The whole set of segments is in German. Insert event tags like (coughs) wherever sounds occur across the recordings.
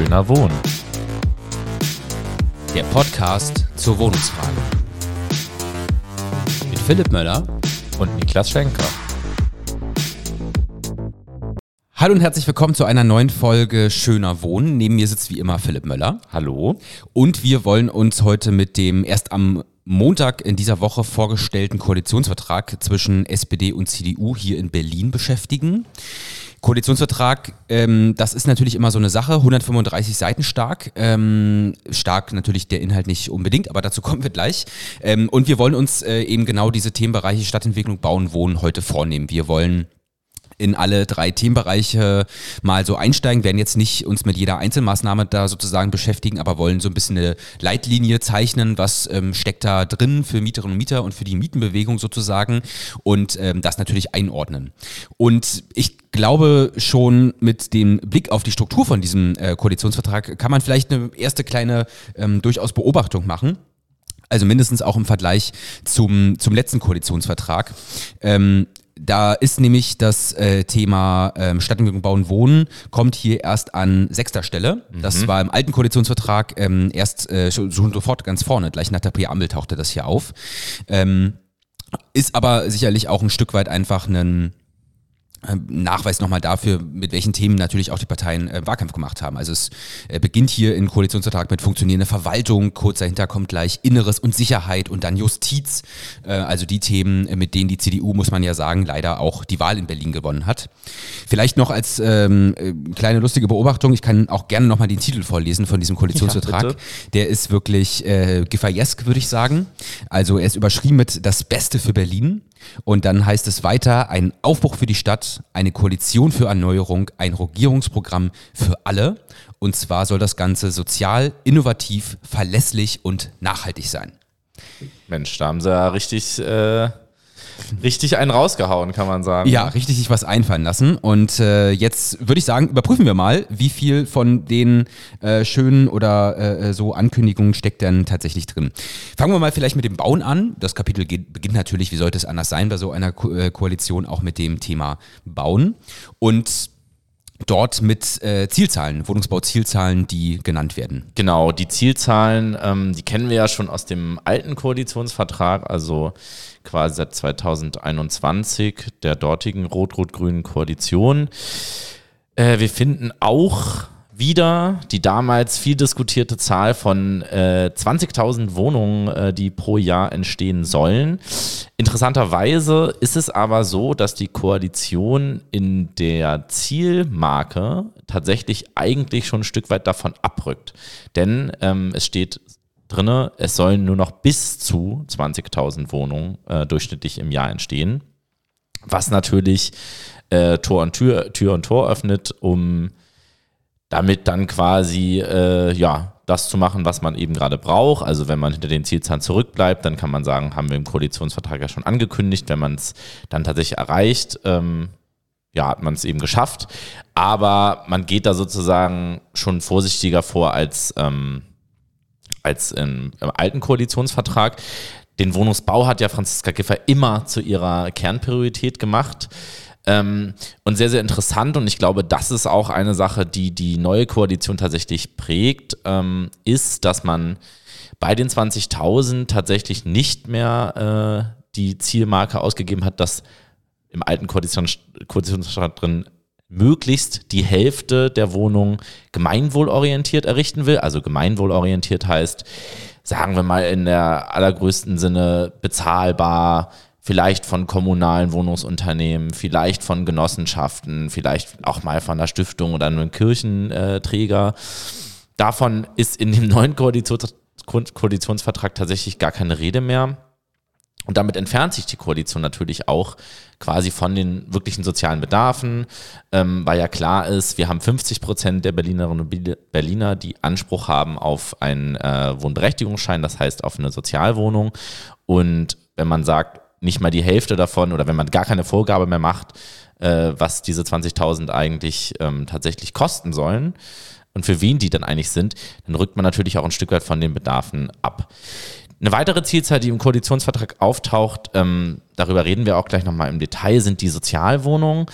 Schöner Wohnen. Der Podcast zur Wohnungsfrage. Mit Philipp Möller Und Niklas Schenker. Hallo und herzlich willkommen zu einer neuen Folge Schöner Wohnen. Neben mir sitzt wie immer Philipp Möller. Hallo. Und wir wollen uns heute mit dem erst am Montag in dieser Woche vorgestellten Koalitionsvertrag zwischen SPD und CDU hier in Berlin beschäftigen. Koalitionsvertrag, ähm, das ist natürlich immer so eine Sache, 135 Seiten stark. Ähm, stark natürlich der Inhalt nicht unbedingt, aber dazu (laughs) kommen wir gleich. Ähm, und wir wollen uns äh, eben genau diese Themenbereiche Stadtentwicklung, Bauen, Wohnen heute vornehmen. Wir wollen in alle drei Themenbereiche mal so einsteigen, werden jetzt nicht uns mit jeder Einzelmaßnahme da sozusagen beschäftigen, aber wollen so ein bisschen eine Leitlinie zeichnen, was ähm, steckt da drin für Mieterinnen und Mieter und für die Mietenbewegung sozusagen und ähm, das natürlich einordnen. Und ich glaube schon mit dem Blick auf die Struktur von diesem äh, Koalitionsvertrag kann man vielleicht eine erste kleine ähm, durchaus Beobachtung machen. Also mindestens auch im Vergleich zum, zum letzten Koalitionsvertrag. Ähm, da ist nämlich das äh, Thema ähm, Stadtentwicklung, Bauen, Wohnen kommt hier erst an sechster Stelle. Das war im alten Koalitionsvertrag ähm, erst äh, schon, sofort ganz vorne. Gleich nach der Präambel tauchte das hier auf. Ähm, ist aber sicherlich auch ein Stück weit einfach ein Nachweis nochmal dafür, mit welchen Themen natürlich auch die Parteien äh, Wahlkampf gemacht haben. Also es äh, beginnt hier in Koalitionsvertrag mit funktionierender Verwaltung, kurz dahinter kommt gleich Inneres und Sicherheit und dann Justiz. Äh, also die Themen, äh, mit denen die CDU, muss man ja sagen, leider auch die Wahl in Berlin gewonnen hat. Vielleicht noch als ähm, äh, kleine lustige Beobachtung, ich kann auch gerne nochmal den Titel vorlesen von diesem Koalitionsvertrag. Ja, Der ist wirklich äh, Giffey-esk, würde ich sagen. Also er ist überschrieben mit das Beste für Berlin. Und dann heißt es weiter, ein Aufbruch für die Stadt, eine Koalition für Erneuerung, ein Regierungsprogramm für alle. Und zwar soll das Ganze sozial, innovativ, verlässlich und nachhaltig sein. Mensch, da haben sie ja richtig, äh, richtig einen rausgehauen, kann man sagen. Ja, richtig sich was einfallen lassen. Und äh, jetzt würde ich sagen, überprüfen wir mal, wie viel von den äh, schönen oder äh, so Ankündigungen steckt denn tatsächlich drin. Fangen wir mal vielleicht mit dem Bauen an. Das Kapitel geht, beginnt natürlich, wie sollte es anders sein, bei so einer Ko äh, Koalition auch mit dem Thema Bauen. Und dort mit äh, Zielzahlen, Wohnungsbauzielzahlen, die genannt werden. Genau, die Zielzahlen, ähm, die kennen wir ja schon aus dem alten Koalitionsvertrag, also quasi seit 2021 der dortigen rot-rot-grünen Koalition. Äh, wir finden auch wieder die damals viel diskutierte Zahl von äh, 20.000 Wohnungen, äh, die pro Jahr entstehen sollen. Interessanterweise ist es aber so, dass die Koalition in der Zielmarke tatsächlich eigentlich schon ein Stück weit davon abrückt. Denn ähm, es steht drinne, es sollen nur noch bis zu 20.000 Wohnungen äh, durchschnittlich im Jahr entstehen. Was natürlich äh, Tor und Tür, Tür und Tor öffnet, um damit dann quasi äh, ja das zu machen, was man eben gerade braucht. Also wenn man hinter den Zielzahlen zurückbleibt, dann kann man sagen, haben wir im Koalitionsvertrag ja schon angekündigt, wenn man es dann tatsächlich erreicht, ähm, ja, hat man es eben geschafft. Aber man geht da sozusagen schon vorsichtiger vor als, ähm, als im, im alten Koalitionsvertrag. Den Wohnungsbau hat ja Franziska Giffer immer zu ihrer Kernpriorität gemacht. Ähm, und sehr, sehr interessant und ich glaube, das ist auch eine Sache, die die neue Koalition tatsächlich prägt, ähm, ist, dass man bei den 20.000 tatsächlich nicht mehr äh, die Zielmarke ausgegeben hat, dass im alten Koalition, Koalitionsvertrag drin möglichst die Hälfte der Wohnungen gemeinwohlorientiert errichten will. Also gemeinwohlorientiert heißt, sagen wir mal in der allergrößten Sinne bezahlbar, vielleicht von kommunalen Wohnungsunternehmen, vielleicht von Genossenschaften, vielleicht auch mal von einer Stiftung oder einem Kirchenträger. Davon ist in dem neuen Koalitions Koalitionsvertrag tatsächlich gar keine Rede mehr. Und damit entfernt sich die Koalition natürlich auch quasi von den wirklichen sozialen Bedarfen, ähm, weil ja klar ist, wir haben 50 Prozent der Berlinerinnen und Berliner, die Anspruch haben auf einen äh, Wohnberechtigungsschein, das heißt auf eine Sozialwohnung. Und wenn man sagt, nicht mal die Hälfte davon oder wenn man gar keine Vorgabe mehr macht, äh, was diese 20.000 eigentlich ähm, tatsächlich kosten sollen und für wen die dann eigentlich sind, dann rückt man natürlich auch ein Stück weit von den Bedarfen ab. Eine weitere Zielzahl, die im Koalitionsvertrag auftaucht, ähm, darüber reden wir auch gleich nochmal im Detail, sind die Sozialwohnungen.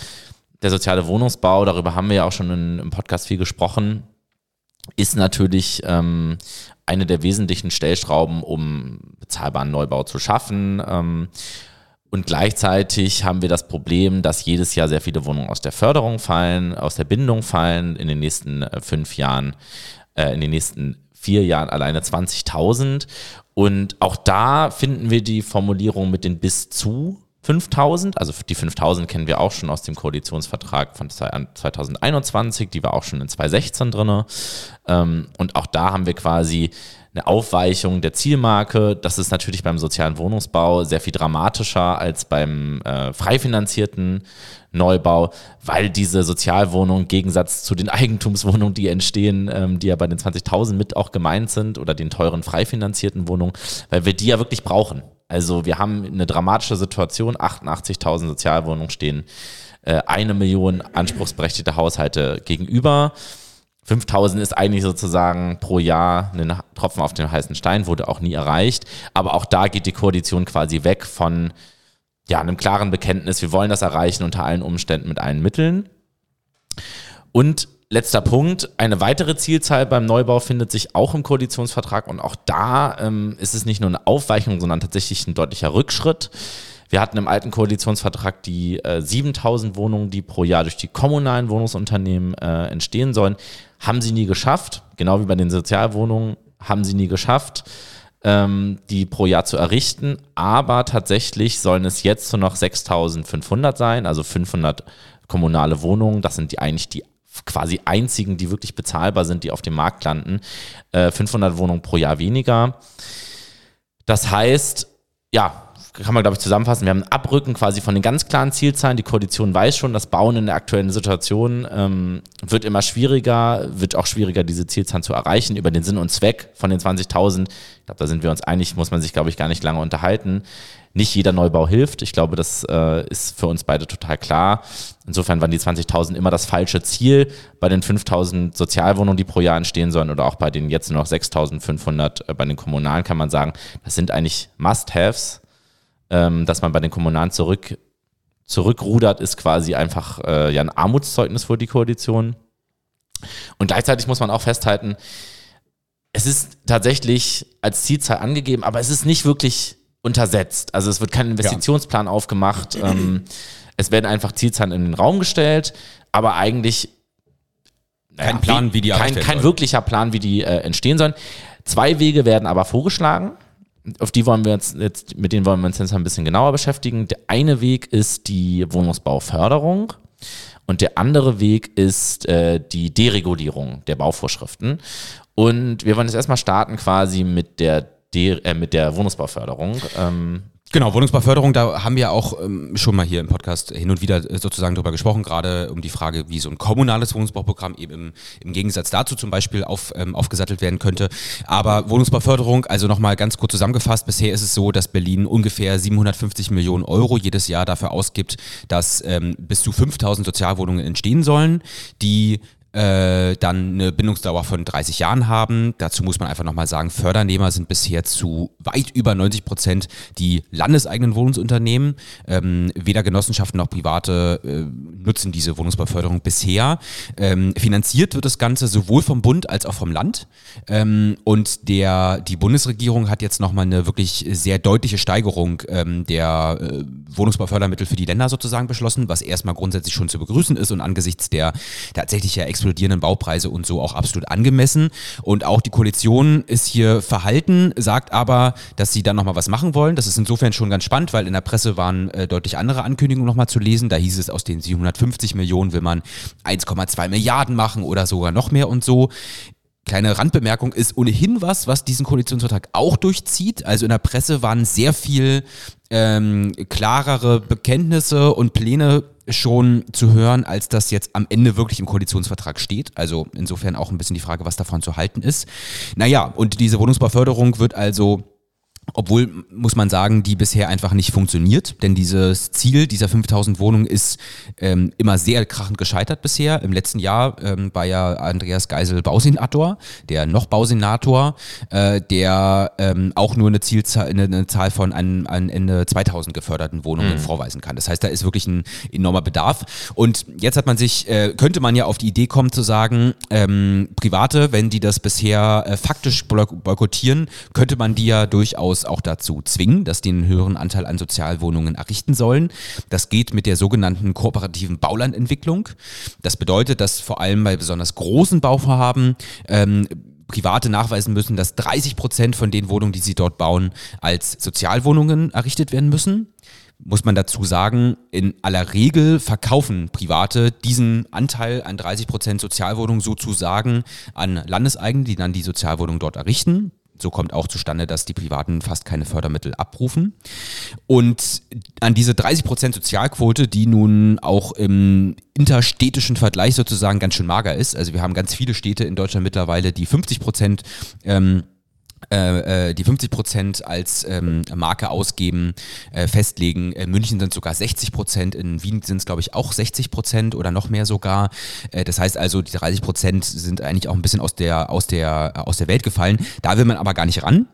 Der soziale Wohnungsbau, darüber haben wir ja auch schon in, im Podcast viel gesprochen, ist natürlich ähm, eine der wesentlichen Stellschrauben, um bezahlbaren Neubau zu schaffen. Ähm, und gleichzeitig haben wir das Problem, dass jedes Jahr sehr viele Wohnungen aus der Förderung fallen, aus der Bindung fallen. In den nächsten äh, fünf Jahren, äh, in den nächsten vier Jahren alleine 20.000. Und auch da finden wir die Formulierung mit den bis zu 5000, also die 5000 kennen wir auch schon aus dem Koalitionsvertrag von 2021, die war auch schon in 2016 drin. Ähm, und auch da haben wir quasi eine Aufweichung der Zielmarke. Das ist natürlich beim sozialen Wohnungsbau sehr viel dramatischer als beim äh, frei finanzierten Neubau, weil diese Sozialwohnungen im Gegensatz zu den (laughs) Eigentumswohnungen, die entstehen, ähm, die ja bei den 20.000 mit auch gemeint sind oder den teuren frei finanzierten Wohnungen, weil wir die ja wirklich brauchen. Also wir haben eine dramatische Situation, 88.000 Sozialwohnungen stehen äh, eine Million anspruchsberechtigte Haushalte gegenüber. 5000 ist eigentlich sozusagen pro Jahr ein Tropfen auf den heißen Stein, wurde auch nie erreicht. Aber auch da geht die Koalition quasi weg von ja, einem klaren Bekenntnis, wir wollen das erreichen unter allen Umständen mit allen Mitteln. Und letzter Punkt, eine weitere Zielzahl beim Neubau findet sich auch im Koalitionsvertrag und auch da ähm, ist es nicht nur eine Aufweichung, sondern tatsächlich ein deutlicher Rückschritt. Wir hatten im alten Koalitionsvertrag die äh, 7000 Wohnungen, die pro Jahr durch die kommunalen Wohnungsunternehmen äh, entstehen sollen, haben sie nie geschafft. Genau wie bei den Sozialwohnungen haben sie nie geschafft, ähm, die pro Jahr zu errichten. Aber tatsächlich sollen es jetzt nur noch 6500 sein, also 500 kommunale Wohnungen. Das sind die eigentlich die quasi einzigen, die wirklich bezahlbar sind, die auf dem Markt landen. Äh, 500 Wohnungen pro Jahr weniger. Das heißt, ja, kann man, glaube ich, zusammenfassen. Wir haben ein Abrücken quasi von den ganz klaren Zielzahlen. Die Koalition weiß schon, das Bauen in der aktuellen Situation ähm, wird immer schwieriger, wird auch schwieriger, diese Zielzahlen zu erreichen. Über den Sinn und Zweck von den 20.000, ich glaube, da sind wir uns einig, muss man sich, glaube ich, gar nicht lange unterhalten. Nicht jeder Neubau hilft. Ich glaube, das äh, ist für uns beide total klar. Insofern waren die 20.000 immer das falsche Ziel. Bei den 5.000 Sozialwohnungen, die pro Jahr entstehen sollen, oder auch bei den jetzt nur noch 6.500 äh, bei den Kommunalen, kann man sagen, das sind eigentlich Must-Haves ähm, dass man bei den Kommunalen zurück, zurückrudert, ist quasi einfach äh, ja ein Armutszeugnis für die Koalition. Und gleichzeitig muss man auch festhalten, es ist tatsächlich als Zielzahl angegeben, aber es ist nicht wirklich untersetzt. Also es wird kein Investitionsplan ja. aufgemacht. (clears throat) Ähm, es werden einfach Zielzahlen in den Raum gestellt, aber eigentlich kein Plan, wie die kein, kein wirklicher Plan, wie die äh, entstehen sollen. Zwei Wege werden aber vorgeschlagen auf die wollen wir jetzt, jetzt, mit denen wollen wir uns jetzt ein bisschen genauer beschäftigen. Der eine Weg ist die Wohnungsbauförderung und der andere Weg ist äh, die Deregulierung der Bauvorschriften. Und wir wollen jetzt erstmal starten quasi mit der, De äh, mit der Wohnungsbauförderung. Ähm, Genau, Wohnungsbauförderung, da haben wir auch ähm, schon mal hier im Podcast hin und wieder äh, sozusagen drüber gesprochen, gerade um die Frage, wie so ein kommunales Wohnungsbauprogramm eben im, im Gegensatz dazu zum Beispiel auf, ähm, aufgesattelt werden könnte. Aber Wohnungsbauförderung, also nochmal ganz kurz zusammengefasst, bisher ist es so, dass Berlin ungefähr 750 Millionen Euro jedes Jahr dafür ausgibt, dass ähm, bis zu 5000 Sozialwohnungen entstehen sollen, die äh, dann eine Bindungsdauer von 30 Jahren haben. Dazu muss man einfach nochmal sagen, Fördernehmer sind bisher zu weit über 90 Prozent die landeseigenen Wohnungsunternehmen. Ähm, weder Genossenschaften noch Private äh, nutzen diese Wohnungsbauförderung bisher. Ähm, finanziert wird das Ganze sowohl vom Bund als auch vom Land. Ähm, und der, die Bundesregierung hat jetzt nochmal eine wirklich sehr deutliche Steigerung ähm, der äh, Wohnungsbaufördermittel für die Länder sozusagen beschlossen, was erstmal grundsätzlich schon zu begrüßen ist und angesichts der tatsächlich ja explodierenden Baupreise und so auch absolut angemessen. Und auch die Koalition ist hier verhalten, sagt aber, dass sie dann nochmal was machen wollen. Das ist insofern schon ganz spannend, weil in der Presse waren äh, deutlich andere Ankündigungen nochmal zu lesen. Da hieß es, aus den 750 Millionen will man 1,2 Milliarden machen oder sogar noch mehr und so. Kleine Randbemerkung ist ohnehin was, was diesen Koalitionsvertrag auch durchzieht. Also in der Presse waren sehr viel ähm, klarere Bekenntnisse und Pläne schon zu hören, als das jetzt am Ende wirklich im Koalitionsvertrag steht. Also insofern auch ein bisschen die Frage, was davon zu halten ist. Naja, und diese Wohnungsbauförderung wird also obwohl, muss man sagen, die bisher einfach nicht funktioniert, denn dieses Ziel dieser 5000 Wohnungen ist ähm, immer sehr krachend gescheitert bisher. Im letzten Jahr ähm, war ja Andreas Geisel Bausenator, der noch Bausenator, äh, der ähm, auch nur eine Zielzahl, eine, eine Zahl von an, an Ende 2000 geförderten Wohnungen mhm. vorweisen kann. Das heißt, da ist wirklich ein enormer Bedarf. Und jetzt hat man sich, äh, könnte man ja auf die Idee kommen zu sagen, ähm, Private, wenn die das bisher äh, faktisch boykottieren, könnte man die ja durchaus auch dazu zwingen, dass die einen höheren Anteil an Sozialwohnungen errichten sollen. Das geht mit der sogenannten kooperativen Baulandentwicklung. Das bedeutet, dass vor allem bei besonders großen Bauvorhaben ähm, Private nachweisen müssen, dass 30 Prozent von den Wohnungen, die sie dort bauen, als Sozialwohnungen errichtet werden müssen muss man dazu sagen, in aller Regel verkaufen Private diesen Anteil an 30 Prozent Sozialwohnungen sozusagen an Landeseigene, die dann die Sozialwohnung dort errichten. So kommt auch zustande, dass die Privaten fast keine Fördermittel abrufen. Und an diese 30 Prozent Sozialquote, die nun auch im interstädtischen Vergleich sozusagen ganz schön mager ist. Also wir haben ganz viele Städte in Deutschland mittlerweile, die 50 Prozent ähm, äh, äh, die 50 Prozent als ähm, Marke ausgeben, äh, festlegen. In München sind sogar 60 Prozent, in Wien sind es, glaube ich, auch 60 Prozent oder noch mehr sogar. Äh, das heißt also, die 30 Prozent sind eigentlich auch ein bisschen aus der, aus, der, aus der Welt gefallen. Da will man aber gar nicht ran.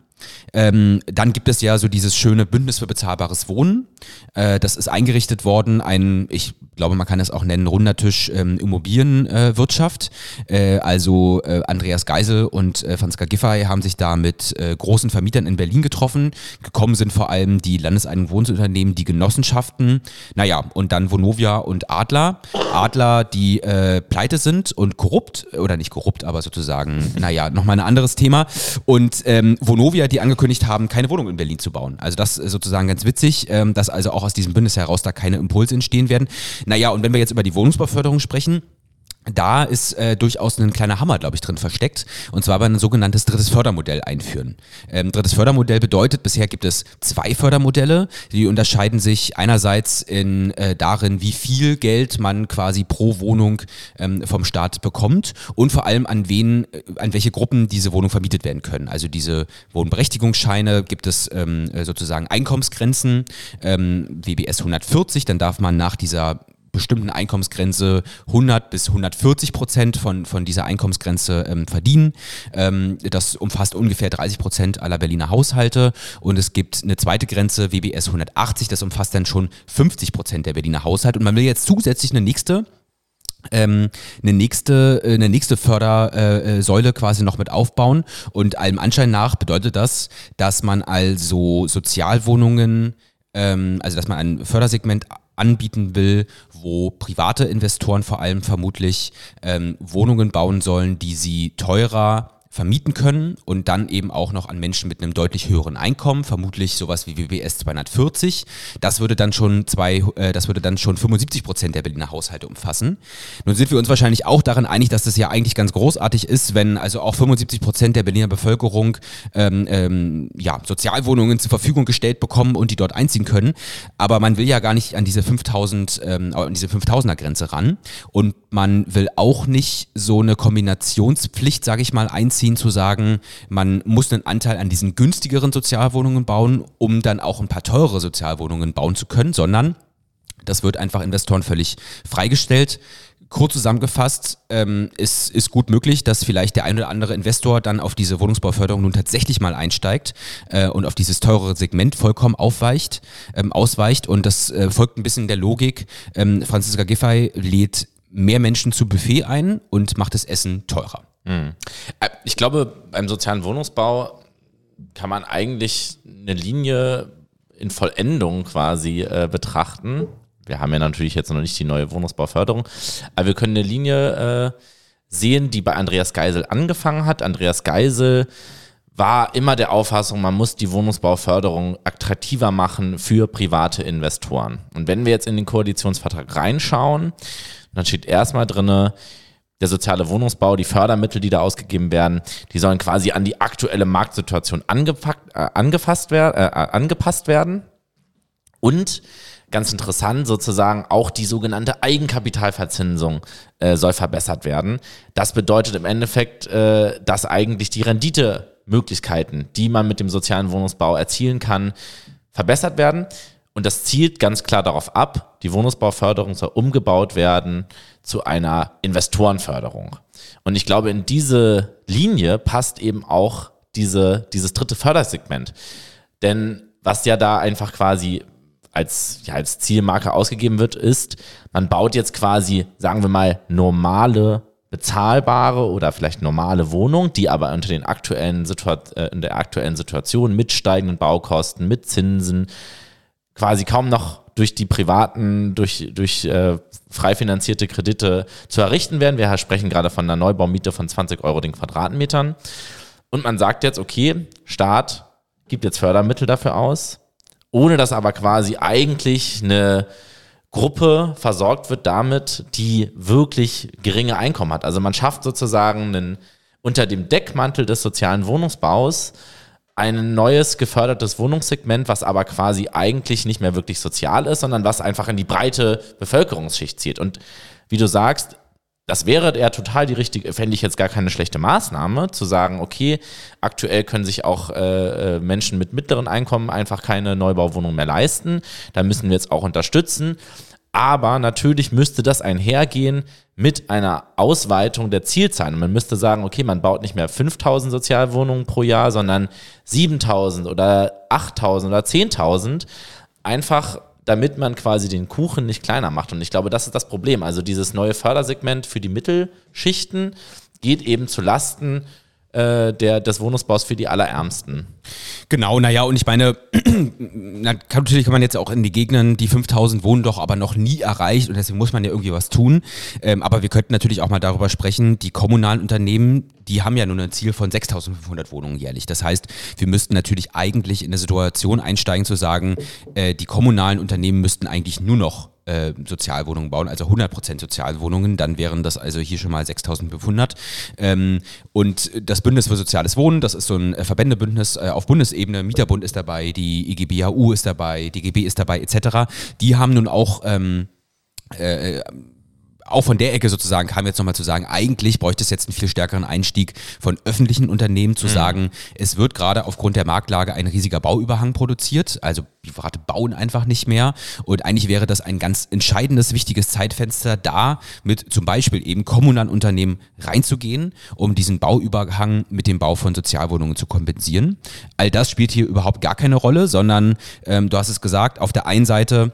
Ähm, dann gibt es ja so dieses schöne Bündnis für bezahlbares Wohnen. Äh, das ist eingerichtet worden, ein, ich glaube, man kann es auch nennen, runder Tisch ähm, Immobilienwirtschaft. Äh, also äh, Andreas Geisel und äh, Franziska Giffey haben sich da mit äh, großen Vermietern in Berlin getroffen. Gekommen sind vor allem die landeseigenen Wohnungsunternehmen, die Genossenschaften, naja, und dann Vonovia und Adler. Adler, die äh, pleite sind und korrupt, oder nicht korrupt, aber sozusagen, naja, nochmal ein anderes Thema. Und ähm, Vonovia, die angekündigt haben, keine Wohnung in Berlin zu bauen. Also das ist sozusagen ganz witzig, ähm, dass also auch aus diesem Bündnis heraus da keine Impulse entstehen werden. Naja, und wenn wir jetzt über die Wohnungsbauförderung sprechen, da ist äh, durchaus ein kleiner Hammer, glaube ich, drin versteckt. Und zwar bei ein sogenanntes drittes Fördermodell einführen. Ähm, drittes Fördermodell bedeutet, bisher gibt es zwei Fördermodelle, die unterscheiden sich einerseits in, äh, darin, wie viel Geld man quasi pro Wohnung ähm, vom Staat bekommt und vor allem an wen, äh, an welche Gruppen diese Wohnung vermietet werden können. Also diese Wohnberechtigungsscheine gibt es ähm, sozusagen Einkommensgrenzen, ähm, WBS 140, dann darf man nach dieser bestimmten Einkommensgrenze 100 bis 140 Prozent von, von dieser Einkommensgrenze ähm, verdienen. Ähm, das umfasst ungefähr 30 Prozent aller Berliner Haushalte. Und es gibt eine zweite Grenze, WBS 180, das umfasst dann schon 50 Prozent der Berliner Haushalte. Und man will jetzt zusätzlich eine nächste ähm, eine nächste, äh, eine nächste Fördersäule äh, quasi noch mit aufbauen. Und allem Anschein nach bedeutet das, dass man also Sozialwohnungen, ähm, also dass man ein Fördersegment anbieten will, wo private Investoren vor allem vermutlich ähm, Wohnungen bauen sollen, die sie teurer vermieten können und dann eben auch noch an Menschen mit einem deutlich höheren Einkommen, vermutlich sowas wie WBS 240. Das würde dann schon zwei, äh, das würde dann schon 75 Prozent der Berliner Haushalte umfassen. Nun sind wir uns wahrscheinlich auch daran einig, dass das ja eigentlich ganz großartig ist, wenn also auch 75 Prozent der Berliner Bevölkerung ähm, ähm, ja, Sozialwohnungen zur Verfügung gestellt bekommen und die dort einziehen können. Aber man will ja gar nicht an diese 5000, ähm, an diese 5000er Grenze ran und man will auch nicht so eine Kombinationspflicht, sage ich mal, einziehen nachvollziehen zu sagen, man muss einen Anteil an diesen günstigeren Sozialwohnungen bauen, um dann auch ein paar teure Sozialwohnungen bauen zu können, sondern das wird einfach Investoren völlig freigestellt. Kurz zusammengefasst, ähm, ist, ist gut möglich, dass vielleicht der ein oder andere Investor dann auf diese Wohnungsbauförderung nun tatsächlich mal einsteigt äh, und auf dieses teurere Segment vollkommen aufweicht, ähm, ausweicht. Und das äh, folgt ein bisschen der Logik. Ähm, Franziska Giffey lädt mehr Menschen zu Buffet ein und macht das Essen teurer. Mhm. Ich glaube, beim sozialen Wohnungsbau kann man eigentlich eine Linie in Vollendung quasi äh, betrachten. Wir haben ja natürlich jetzt noch nicht die neue Wohnungsbauförderung, aber wir können eine Linie äh, sehen, die bei Andreas Geisel angefangen hat. Andreas Geisel war immer der Auffassung, man muss die Wohnungsbauförderung attraktiver machen für private Investoren. Und wenn wir jetzt in den Koalitionsvertrag reinschauen, dann steht erstmal drinne, der soziale Wohnungsbau, die Fördermittel, die da ausgegeben werden, die sollen quasi an die aktuelle Marktsituation angepackt, äh, angefasst werden, äh, äh, angepasst werden. Und ganz interessant sozusagen auch die sogenannte Eigenkapitalverzinsung äh, soll verbessert werden. Das bedeutet im Endeffekt, äh, dass eigentlich die Rendite Möglichkeiten, die man mit dem sozialen Wohnungsbau erzielen kann, verbessert werden. Und das zielt ganz klar darauf ab, die Wohnungsbauförderung soll umgebaut werden zu einer Investorenförderung. Und ich glaube, in diese Linie passt eben auch diese, dieses dritte Fördersegment. Denn was ja da einfach quasi als, ja, als Zielmarke ausgegeben wird, ist, man baut jetzt quasi, sagen wir mal, normale, bezahlbare oder vielleicht normale Wohnungen, die aber unter den aktuellen äh, in der aktuellen Situation mit steigenden Baukosten, mit Zinsen, quasi kaum noch durch die privaten, durch, durch äh, frei finanzierte Kredite zu errichten werden. Wir sprechen gerade von einer Neubaumiete von 20 Euro den Quadratmetern. Und man sagt jetzt, okay, Staat gibt jetzt Fördermittel dafür aus, ohne dass aber quasi eigentlich eine Gruppe versorgt wird damit, die wirklich geringe Einkommen hat. Also man schafft sozusagen einen, unter dem Deckmantel des sozialen Wohnungsbaus ein neues gefördertes Wohnungssegment, was aber quasi eigentlich nicht mehr wirklich sozial ist, sondern was einfach in die breite Bevölkerungsschicht zieht. Und wie du sagst, das wäre ja total die richtige, fände ich jetzt gar keine schlechte Maßnahme, zu sagen, okay, aktuell können sich auch äh, äh, Menschen mit mittleren Einkommen einfach keine Neubauwohnung mehr leisten. Da müssen wir jetzt auch unterstützen. Aber natürlich müsste das einhergehen mit einer Ausweitung der Zielzahlen. Man müsste sagen, okay, man baut nicht mehr 5000 Sozialwohnungen pro Jahr, sondern 7000 oder 8000 oder 10.000. Einfach damit man quasi den Kuchen nicht kleiner macht. Und ich glaube, das ist das Problem. Also dieses neue Fördersegment für die Mittelschichten geht eben zu Lasten äh, der, des Wohnungsbaus für die Allerärmsten. Genau, naja, und ich meine, (clears throat) na, natürlich kann man jetzt auch in die Gegenden, die 5000 wohnen doch aber noch nie erreicht und deswegen muss man ja irgendwie was tun. Ähm, aber wir könnten natürlich auch mal darüber sprechen, die kommunalen Unternehmen, die haben ja nur ein Ziel von 6500 Wohnungen jährlich. Das heißt, wir müssten natürlich eigentlich in eine Situation einsteigen zu sagen, äh, die kommunalen Unternehmen müssten eigentlich nur noch äh, Sozialwohnungen bauen, also 100% Sozialwohnungen, dann wären das also hier schon mal 6500. Ähm, und das Bündnis für Soziales Wohnen, das ist so ein äh, Verbändebündnis äh, auf Bundesebene, Mieterbund ist dabei, die IGBAU ist dabei, DGB ist dabei, etc. Die haben nun auch ähm, äh, auch von der Ecke sozusagen kam jetzt nochmal zu sagen, eigentlich bräuchte es jetzt einen viel stärkeren Einstieg von öffentlichen Unternehmen zu mhm. sagen, es wird gerade aufgrund der Marktlage ein riesiger Bauüberhang produziert, also Private bauen einfach nicht mehr und eigentlich wäre das ein ganz entscheidendes, wichtiges Zeitfenster da, mit zum Beispiel eben kommunalen Unternehmen reinzugehen, um diesen Bauüberhang mit dem Bau von Sozialwohnungen zu kompensieren. All das spielt hier überhaupt gar keine Rolle, sondern ähm, du hast es gesagt, auf der einen Seite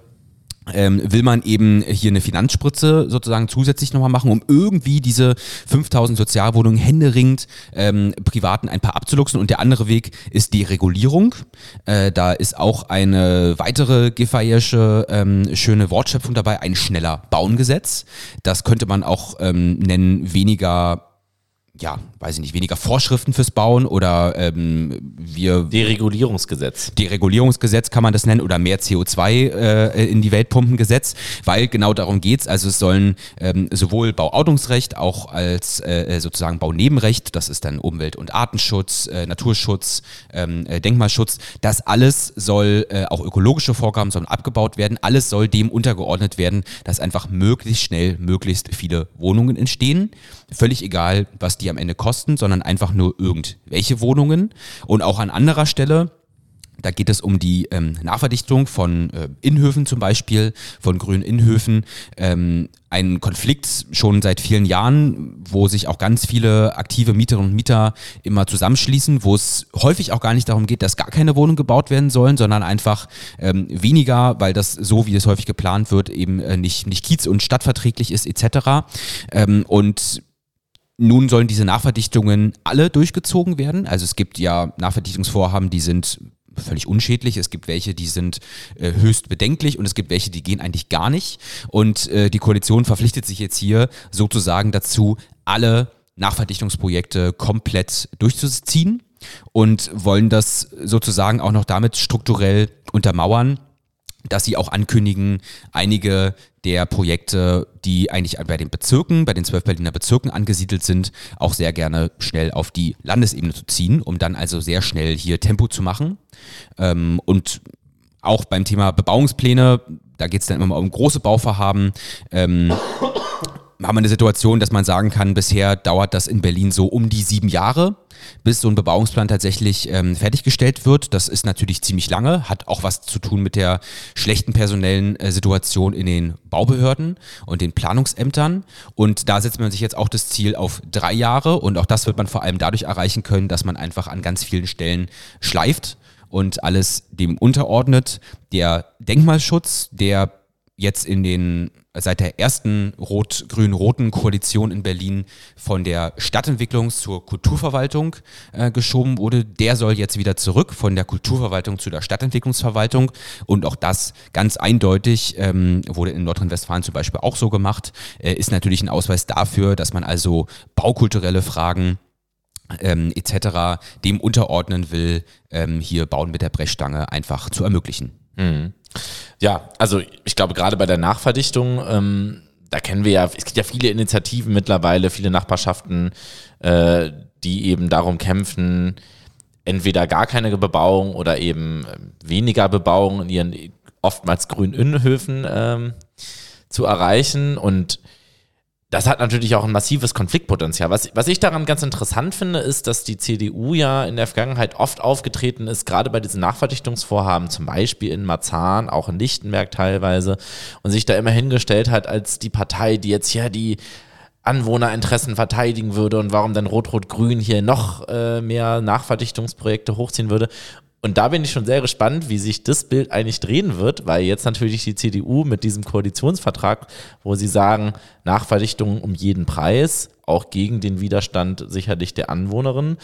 ähm, will man eben hier eine Finanzspritze sozusagen zusätzlich nochmal machen, um irgendwie diese 5000 Sozialwohnungen händeringend ähm, Privaten ein paar abzuluxen. Und der andere Weg ist die Regulierung. Äh, da ist auch eine weitere Giffeyesche ähm, schöne Wortschöpfung dabei, ein schneller Bauengesetz. Das könnte man auch ähm, nennen, weniger ja, weiß ich nicht, weniger Vorschriften fürs Bauen oder ähm, wir. Deregulierungsgesetz. Deregulierungsgesetz kann man das nennen oder mehr CO2 äh, in die Welt pumpen Gesetz, weil genau darum geht's. Also es sollen ähm, sowohl Bauordnungsrecht auch als äh, äh, sozusagen Baunebenrecht, das ist dann Umwelt- und Artenschutz, äh, Naturschutz, ähm, äh, Denkmalschutz, das alles soll, äh, auch ökologische Vorgaben sollen abgebaut werden, alles soll dem untergeordnet werden, dass einfach möglichst schnell möglichst viele Wohnungen entstehen. Völlig egal, was die am Ende kosten, sondern einfach nur irgendwelche Wohnungen. Und auch an anderer Stelle da geht es um die ähm, Nachverdichtung von äh, Innenhöfen zum Beispiel, von grünen Innenhöfen. Ähm, ein Konflikt schon seit vielen Jahren, wo sich auch ganz viele aktive Mieterinnen und Mieter immer zusammenschließen, wo es häufig auch gar nicht darum geht, dass gar keine Wohnungen gebaut werden sollen, sondern einfach ähm, weniger, weil das so, wie es häufig geplant wird, eben äh, nicht, nicht kiez- und stadtverträglich ist etc. Ähm, und nun sollen diese Nachverdichtungen alle durchgezogen werden. Also es gibt ja Nachverdichtungsvorhaben, die sind völlig unschädlich. Es gibt welche, die sind äh, höchst bedenklich und es gibt welche, die gehen eigentlich gar nicht. Und äh, die Koalition verpflichtet sich jetzt hier sozusagen dazu, alle Nachverdichtungsprojekte komplett durchzuziehen und wollen das sozusagen auch noch damit strukturell untermauern, dass sie auch ankündigen, einige der Projekte, die eigentlich bei den Bezirken, bei den zwölf Berliner Bezirken angesiedelt sind, auch sehr gerne schnell auf die Landesebene zu ziehen, um dann also sehr schnell hier Tempo zu machen. Ähm, und auch beim Thema Bebauungspläne, da geht es dann immer mal um große Bauvorhaben. Ähm, haben wir eine Situation, dass man sagen kann, bisher dauert das in Berlin so um die sieben Jahre, bis so ein Bebauungsplan tatsächlich ähm, fertiggestellt wird. Das ist natürlich ziemlich lange, hat auch was zu tun mit der schlechten personellen äh, Situation in den Baubehörden und den Planungsämtern. Und da setzt man sich jetzt auch das Ziel auf drei Jahre. Und auch das wird man vor allem dadurch erreichen können, dass man einfach an ganz vielen Stellen schleift und alles dem unterordnet. Der Denkmalschutz, der jetzt in den seit der ersten rot-grün-roten Koalition in Berlin von der Stadtentwicklung zur Kulturverwaltung äh, geschoben wurde, der soll jetzt wieder zurück von der Kulturverwaltung zu der Stadtentwicklungsverwaltung. Und auch das ganz eindeutig ähm, wurde in Nordrhein-Westfalen zum Beispiel auch so gemacht, äh, ist natürlich ein Ausweis dafür, dass man also baukulturelle Fragen ähm, etc. dem unterordnen will, ähm, hier Bauen mit der Brechstange einfach zu ermöglichen. Mhm. Ja, also ich glaube gerade bei der Nachverdichtung, ähm, da kennen wir ja, es gibt ja viele Initiativen mittlerweile, viele Nachbarschaften, äh, die eben darum kämpfen, entweder gar keine Bebauung oder eben weniger Bebauung in ihren oftmals grünen Innenhöfen ähm, zu erreichen. Und das hat natürlich auch ein massives Konfliktpotenzial. Was, was ich daran ganz interessant finde, ist, dass die CDU ja in der Vergangenheit oft aufgetreten ist, gerade bei diesen Nachverdichtungsvorhaben, zum Beispiel in Marzahn, auch in Lichtenberg teilweise, und sich da immer hingestellt hat als die Partei, die jetzt ja die Anwohnerinteressen verteidigen würde und warum dann Rot-Rot-Grün hier noch äh, mehr Nachverdichtungsprojekte hochziehen würde. Und da bin ich schon sehr gespannt, wie sich das Bild eigentlich drehen wird, weil jetzt natürlich die CDU mit diesem Koalitionsvertrag, wo sie sagen, Nachverdichtung um jeden Preis, auch gegen den Widerstand sicherlich der Anwohnerin,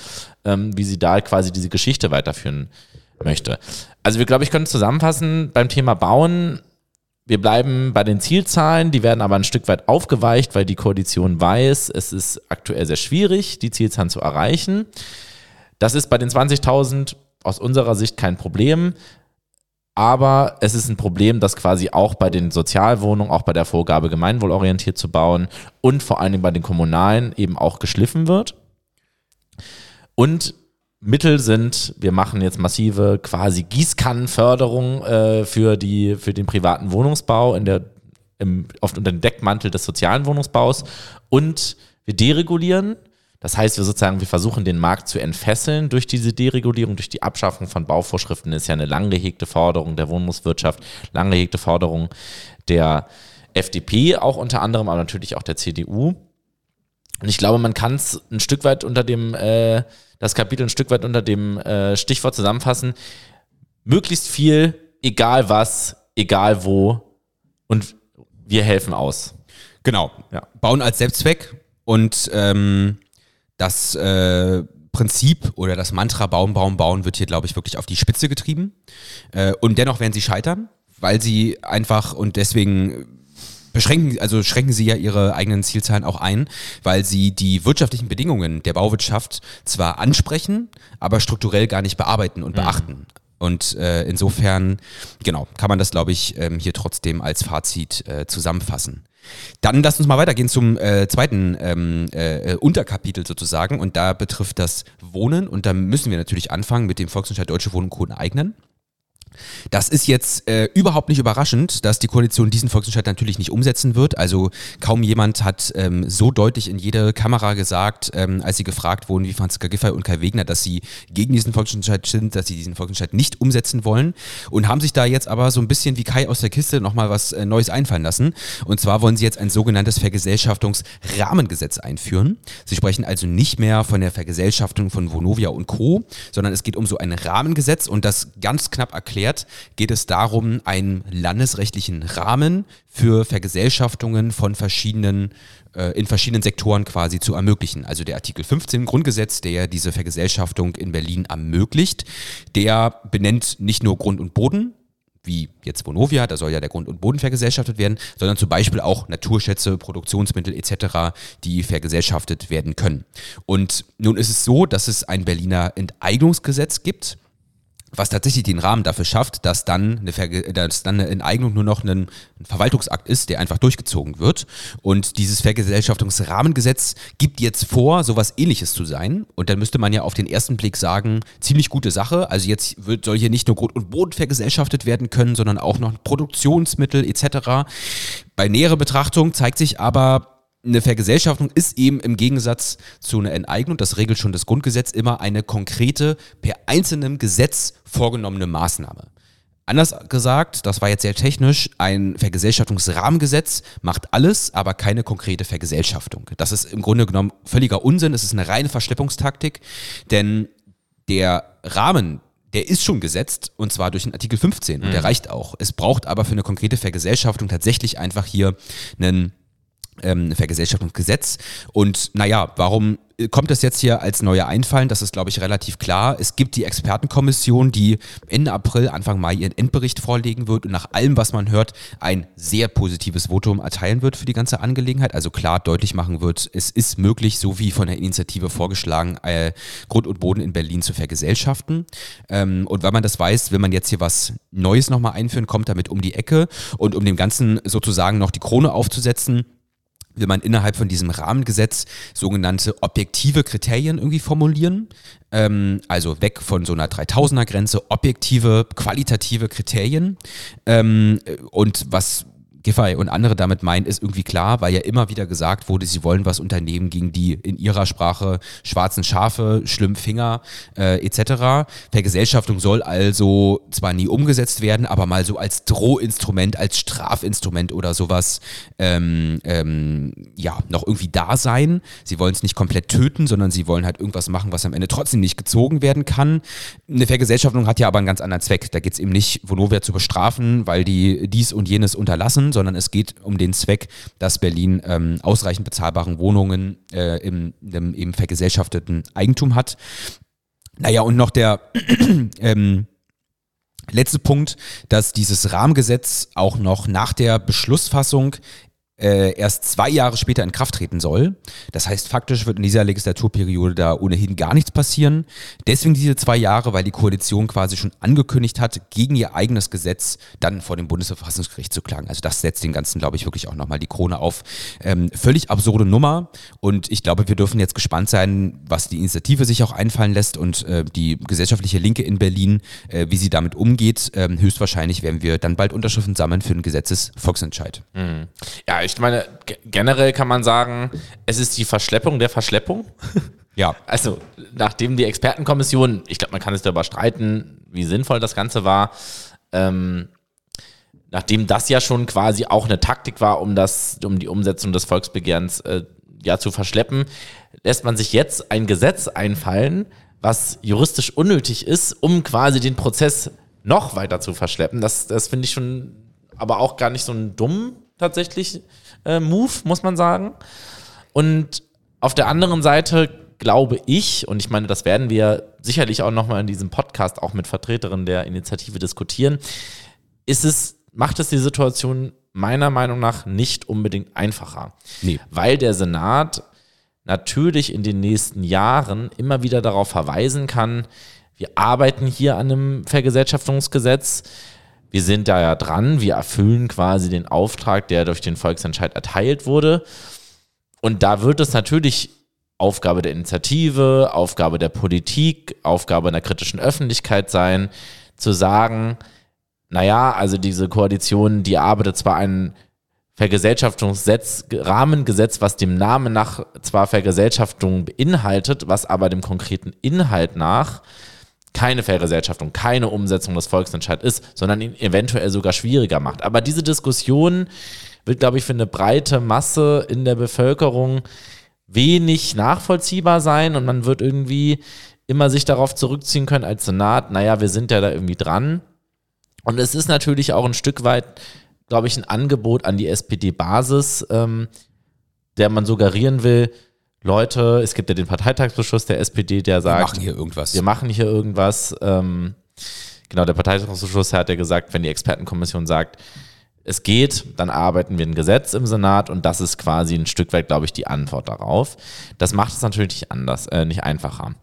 ähm, wie sie da quasi diese Geschichte weiterführen möchte. Also wir, glaube ich, können zusammenfassen beim Thema Bauen. Wir bleiben bei den Zielzahlen, die werden aber ein Stück weit aufgeweicht, weil die Koalition weiß, es ist aktuell sehr schwierig, die Zielzahlen zu erreichen. Das ist bei den 20.000 aus unserer Sicht kein Problem. Aber es ist ein Problem, das quasi auch bei den Sozialwohnungen, auch bei der Vorgabe, gemeinwohlorientiert zu bauen und vor allen Dingen bei den kommunalen eben auch geschliffen wird. Und Mittel sind, wir machen jetzt massive quasi Gießkannenförderung äh, für, die, für den privaten Wohnungsbau in der, im, oft unter dem Deckmantel des sozialen Wohnungsbaus und wir deregulieren das heißt, wir sozusagen, wir versuchen den Markt zu entfesseln durch diese Deregulierung, durch die Abschaffung von Bauvorschriften. Das ist ja eine lang gehegte Forderung der Wohnungswirtschaft, lang gehegte Forderung der FDP auch unter anderem, aber natürlich auch der CDU. Und ich glaube, man kann es ein Stück weit unter dem, äh, das Kapitel ein Stück weit unter dem äh, Stichwort zusammenfassen. Möglichst viel, egal was, egal wo und wir helfen aus. Genau. Ja. Bauen als Selbstzweck und ähm, das äh, Prinzip oder das Mantra Bauen, Bauen, Bauen wird hier, glaube ich, wirklich auf die Spitze getrieben. Äh, und dennoch werden sie scheitern, weil sie einfach und deswegen beschränken, also schränken sie ja ihre eigenen Zielzahlen auch ein, weil sie die wirtschaftlichen Bedingungen der Bauwirtschaft zwar ansprechen, aber strukturell gar nicht bearbeiten und mhm. beachten. Und äh, insofern, genau, kann man das, glaube ich, ähm, hier trotzdem als Fazit äh, zusammenfassen. Dann lasst uns mal weitergehen zum äh, zweiten ähm, äh, Unterkapitel sozusagen. Und da betrifft das Wohnen. Und da müssen wir natürlich anfangen mit dem Volksentscheid Deutsche Wohnen Code eignen. Das ist jetzt äh, überhaupt nicht überraschend, dass die Koalition diesen Volksentscheid natürlich nicht umsetzen wird. Also kaum jemand hat ähm, so deutlich in jede Kamera gesagt, ähm, als sie gefragt wurden, wie Franziska Giffey und Kai Wegner, dass sie gegen diesen Volksentscheid sind, dass sie diesen Volksentscheid nicht umsetzen wollen und haben sich da jetzt aber so ein bisschen wie Kai aus der Kiste nochmal was äh, Neues einfallen lassen. Und zwar wollen sie jetzt ein sogenanntes Vergesellschaftungsrahmengesetz einführen. Sie sprechen also nicht mehr von der Vergesellschaftung von Vonovia und Co., sondern es geht um so ein Rahmengesetz und das ganz knapp erklärt, erklärt, geht es darum, einen landesrechtlichen Rahmen für Vergesellschaftungen von verschiedenen äh, in verschiedenen Sektoren quasi zu ermöglichen. Also der Artikel 15 im Grundgesetz, der diese Vergesellschaftung in Berlin ermöglicht, der benennt nicht nur Grund und Boden, wie jetzt Vonovia, da soll ja der Grund und Boden vergesellschaftet werden, sondern zum Beispiel auch Naturschätze, Produktionsmittel etc., die vergesellschaftet werden können. Und nun ist es so, dass es ein Berliner Enteignungsgesetz gibt, was tatsächlich den Rahmen dafür schafft, dass dann eine, Verge dass dann eine Enteignung nur noch ein, Verwaltungsakt ist, der einfach durchgezogen wird. Und dieses Vergesellschaftungsrahmengesetz gibt jetzt vor, sowas ähnliches zu sein. Und dann müsste man ja auf den ersten Blick sagen, ziemlich gute Sache. Also jetzt wird, soll hier nicht nur Grund und Boden vergesellschaftet werden können, sondern auch noch Produktionsmittel etc. Bei näherer Betrachtung zeigt sich aber, eine Vergesellschaftung ist eben im Gegensatz zu einer Enteignung, das regelt schon das Grundgesetz, immer eine konkrete, per einzelnem Gesetz vorgenommene Maßnahme. Anders gesagt, das war jetzt sehr technisch, ein Vergesellschaftungsrahmengesetz macht alles, aber keine konkrete Vergesellschaftung. Das ist im Grunde genommen völliger Unsinn, es ist eine reine Verschleppungstaktik, denn der Rahmen, der ist schon gesetzt und zwar durch den Artikel 15 und der mhm. reicht auch. Es braucht aber für eine konkrete Vergesellschaftung tatsächlich einfach hier einen ähm, Vergesellschaftungsgesetz. Und naja, warum kommt das jetzt hier als neuer Einfallen? Das ist, glaube ich, relativ klar. Es gibt die Expertenkommission, die Ende April, Anfang Mai ihren Endbericht vorlegen wird und nach allem, was man hört, ein sehr positives Votum erteilen wird für die ganze Angelegenheit. Also klar deutlich machen wird, es ist möglich, so wie von der Initiative vorgeschlagen, äh, Grund und Boden in Berlin zu vergesellschaften. Ähm, und weil man das weiß, will man jetzt hier was Neues nochmal einführen, kommt damit um die Ecke und um dem Ganzen sozusagen noch die Krone aufzusetzen, will man innerhalb von diesem Rahmengesetz sogenannte objektive Kriterien irgendwie formulieren. Ähm, also weg von so einer 3000er Grenze, objektive, qualitative Kriterien. Ähm, und was Giffey und andere damit meinen, ist irgendwie klar, weil ja immer wieder gesagt wurde, sie wollen was unternehmen gegen die in ihrer Sprache schwarzen Schafe, Schlimmfinger äh, etc. Vergesellschaftung soll also zwar nie umgesetzt werden, aber mal so als Drohinstrument, als Strafinstrument oder sowas ähm, ähm, ja noch irgendwie da sein. Sie wollen es nicht komplett töten, sondern sie wollen halt irgendwas machen, was am Ende trotzdem nicht gezogen werden kann. Eine Vergesellschaftung hat ja aber einen ganz anderen Zweck. Da geht es eben nicht, Vonovia zu bestrafen, weil die dies und jenes unterlassen, sondern es geht um den Zweck, dass Berlin ähm, ausreichend bezahlbaren Wohnungen äh, im, im, im vergesellschafteten Eigentum hat. Naja, und noch der (clears throat) ähm, letzte Punkt, dass dieses Rahmengesetz auch noch nach der Beschlussfassung äh, erst zwei Jahre später in Kraft treten soll. Das heißt, faktisch wird in dieser Legislaturperiode da ohnehin gar nichts passieren. Deswegen diese zwei Jahre, weil die Koalition quasi schon angekündigt hat, gegen ihr eigenes Gesetz dann vor dem Bundesverfassungsgericht zu klagen. Also das setzt den Ganzen, glaube ich, wirklich auch nochmal die Krone auf. Ähm, völlig absurde Nummer. Und ich glaube, wir dürfen jetzt gespannt sein, was die Initiative sich auch einfallen lässt und äh, die gesellschaftliche Linke in Berlin, äh, wie sie damit umgeht. Ähm, höchstwahrscheinlich werden wir dann bald Unterschriften sammeln für einen Gesetzesvolksentscheid. Mhm. Ja, ich meine, generell kann man sagen, es ist die Verschleppung der Verschleppung. (laughs) Ja. Also, nachdem die Expertenkommission, ich glaube, man kann es darüber streiten, wie sinnvoll das Ganze war, ähm, nachdem das ja schon quasi auch eine Taktik war, um das, um die Umsetzung des Volksbegehrens äh, ja zu verschleppen, lässt man sich jetzt ein Gesetz einfallen, was juristisch unnötig ist, um quasi den Prozess noch weiter zu verschleppen. Das, das finde ich schon aber auch gar nicht so ein dumm tatsächlich äh, Move, muss man sagen. Und auf der anderen Seite glaube ich, und ich meine, das werden wir sicherlich auch nochmal in diesem Podcast auch mit Vertreterinnen der Initiative diskutieren, ist es, macht es die Situation meiner Meinung nach nicht unbedingt einfacher. Nee. Weil der Senat natürlich in den nächsten Jahren immer wieder darauf verweisen kann, wir arbeiten hier an einem Vergesellschaftungsgesetz, wir sind da ja dran, wir erfüllen quasi den Auftrag, der durch den Volksentscheid erteilt wurde. Und da wird es natürlich Aufgabe der Initiative, Aufgabe der Politik, Aufgabe einer kritischen Öffentlichkeit sein, zu sagen, naja, also diese Koalition, die arbeitet zwar ein Vergesellschaftungsgesetz, Rahmengesetz, was dem Namen nach zwar Vergesellschaftung beinhaltet, was aber dem konkreten Inhalt nach keine Vergesellschaftung, keine Umsetzung des Volksentscheids ist, sondern ihn eventuell sogar schwieriger macht. Aber diese Diskussion wird, glaube ich, für eine breite Masse in der Bevölkerung wenig nachvollziehbar sein und man wird irgendwie immer sich darauf zurückziehen können als Senat, naja, wir sind ja da irgendwie dran. Und es ist natürlich auch ein Stück weit, glaube ich, ein Angebot an die SPD-Basis, ähm, der man suggerieren will, Leute, es gibt ja den Parteitagsbeschluss der SPD, der sagt, wir machen hier irgendwas. Wir machen hier irgendwas. Ähm, genau, der Parteitagsbeschluss hat ja gesagt, wenn die Expertenkommission sagt, es geht, dann arbeiten wir ein Gesetz im Senat und das ist quasi ein Stück weit, glaube ich, die Antwort darauf. Das macht es natürlich nicht anders, äh, nicht einfacher.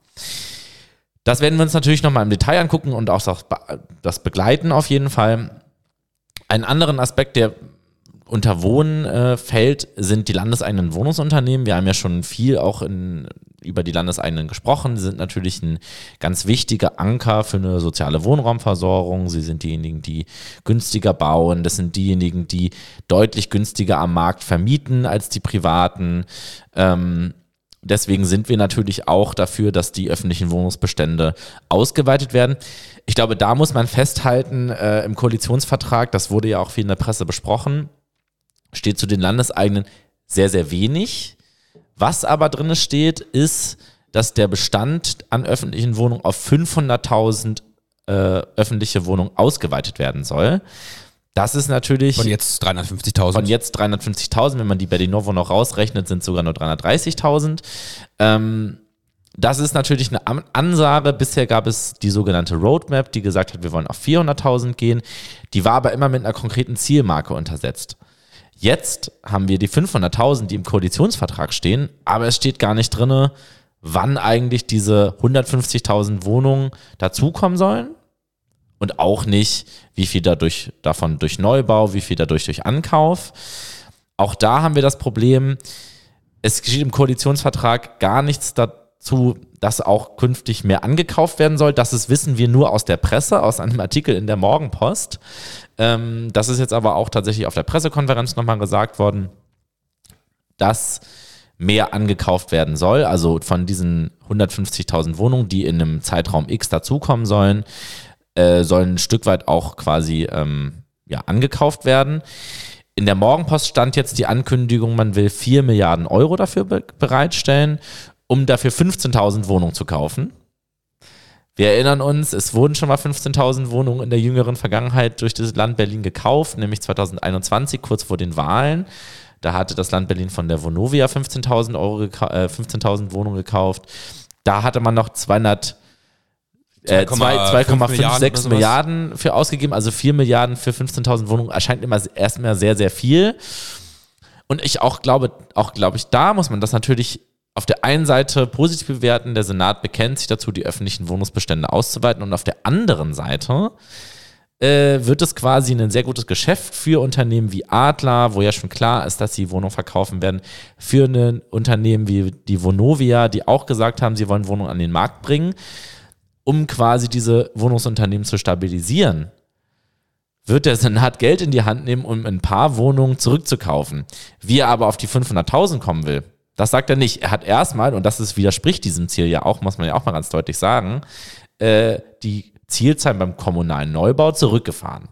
Das werden wir uns natürlich nochmal im Detail angucken und auch das begleiten auf jeden Fall. Einen anderen Aspekt, der unter Wohnen äh, fällt, sind die landeseigenen Wohnungsunternehmen. Wir haben ja schon viel auch in über die Landeseigenen gesprochen. Sie sind natürlich ein ganz wichtiger Anker für eine soziale Wohnraumversorgung. Sie sind diejenigen, die günstiger bauen. Das sind diejenigen, die deutlich günstiger am Markt vermieten als die privaten. Ähm, deswegen sind wir natürlich auch dafür, dass die öffentlichen Wohnungsbestände ausgeweitet werden. Ich glaube, da muss man festhalten, äh, im Koalitionsvertrag, das wurde ja auch viel in der Presse besprochen, steht zu den Landeseigenen sehr, sehr wenig. Was aber drin steht, ist, dass der Bestand an öffentlichen Wohnungen auf 500.000 äh, öffentliche Wohnungen ausgeweitet werden soll. Das ist natürlich. Von jetzt 350.000. Von jetzt 350.000. Wenn man die Berlinovo noch rausrechnet, sind es sogar nur 330.000. Ähm, das ist natürlich eine Ansage. Bisher gab es die sogenannte Roadmap, die gesagt hat, wir wollen auf 400.000 gehen. Die war aber immer mit einer konkreten Zielmarke untersetzt. Jetzt haben wir die 500.000, die im Koalitionsvertrag stehen, aber es steht gar nicht drin, wann eigentlich diese 150.000 Wohnungen dazukommen sollen und auch nicht, wie viel dadurch davon durch Neubau, wie viel dadurch durch Ankauf. Auch da haben wir das Problem, es geschieht im Koalitionsvertrag gar nichts dazu, dass auch künftig mehr angekauft werden soll. Das ist, wissen wir nur aus der Presse, aus einem Artikel in der Morgenpost. Ähm, das ist jetzt aber auch tatsächlich auf der Pressekonferenz nochmal gesagt worden, dass mehr angekauft werden soll. Also von diesen 150.000 Wohnungen, die in einem Zeitraum X dazukommen sollen, äh, sollen ein Stück weit auch quasi ähm, ja, angekauft werden. In der Morgenpost stand jetzt die Ankündigung, man will 4 Milliarden Euro dafür be bereitstellen, um dafür 15.000 Wohnungen zu kaufen. Wir erinnern uns, es wurden schon mal 15.000 Wohnungen in der jüngeren Vergangenheit durch das Land Berlin gekauft, nämlich 2021, kurz vor den Wahlen. Da hatte das Land Berlin von der Vonovia 15.000 Euro, äh, 15.000 Wohnungen gekauft. Da hatte man noch 200 2,56 äh, Milliarden, Milliarden für ausgegeben, also 4 Milliarden für 15.000 Wohnungen erscheint immer erstmal sehr, sehr viel. Und ich auch glaube, auch glaube ich, da muss man das natürlich auf der einen Seite positiv bewerten, der Senat bekennt sich dazu, die öffentlichen Wohnungsbestände auszuweiten. Und auf der anderen Seite äh, wird es quasi ein sehr gutes Geschäft für Unternehmen wie Adler, wo ja schon klar ist, dass sie Wohnungen verkaufen werden, für ein Unternehmen wie die Vonovia, die auch gesagt haben, sie wollen Wohnungen an den Markt bringen, um quasi diese Wohnungsunternehmen zu stabilisieren. Wird der Senat Geld in die Hand nehmen, um ein paar Wohnungen zurückzukaufen. Wie er aber auf die 500.000 kommen will, das sagt er nicht. Er hat erstmal, und das ist, widerspricht diesem Ziel ja auch, muss man ja auch mal ganz deutlich sagen, äh, die Zielzeit beim kommunalen Neubau zurückgefahren.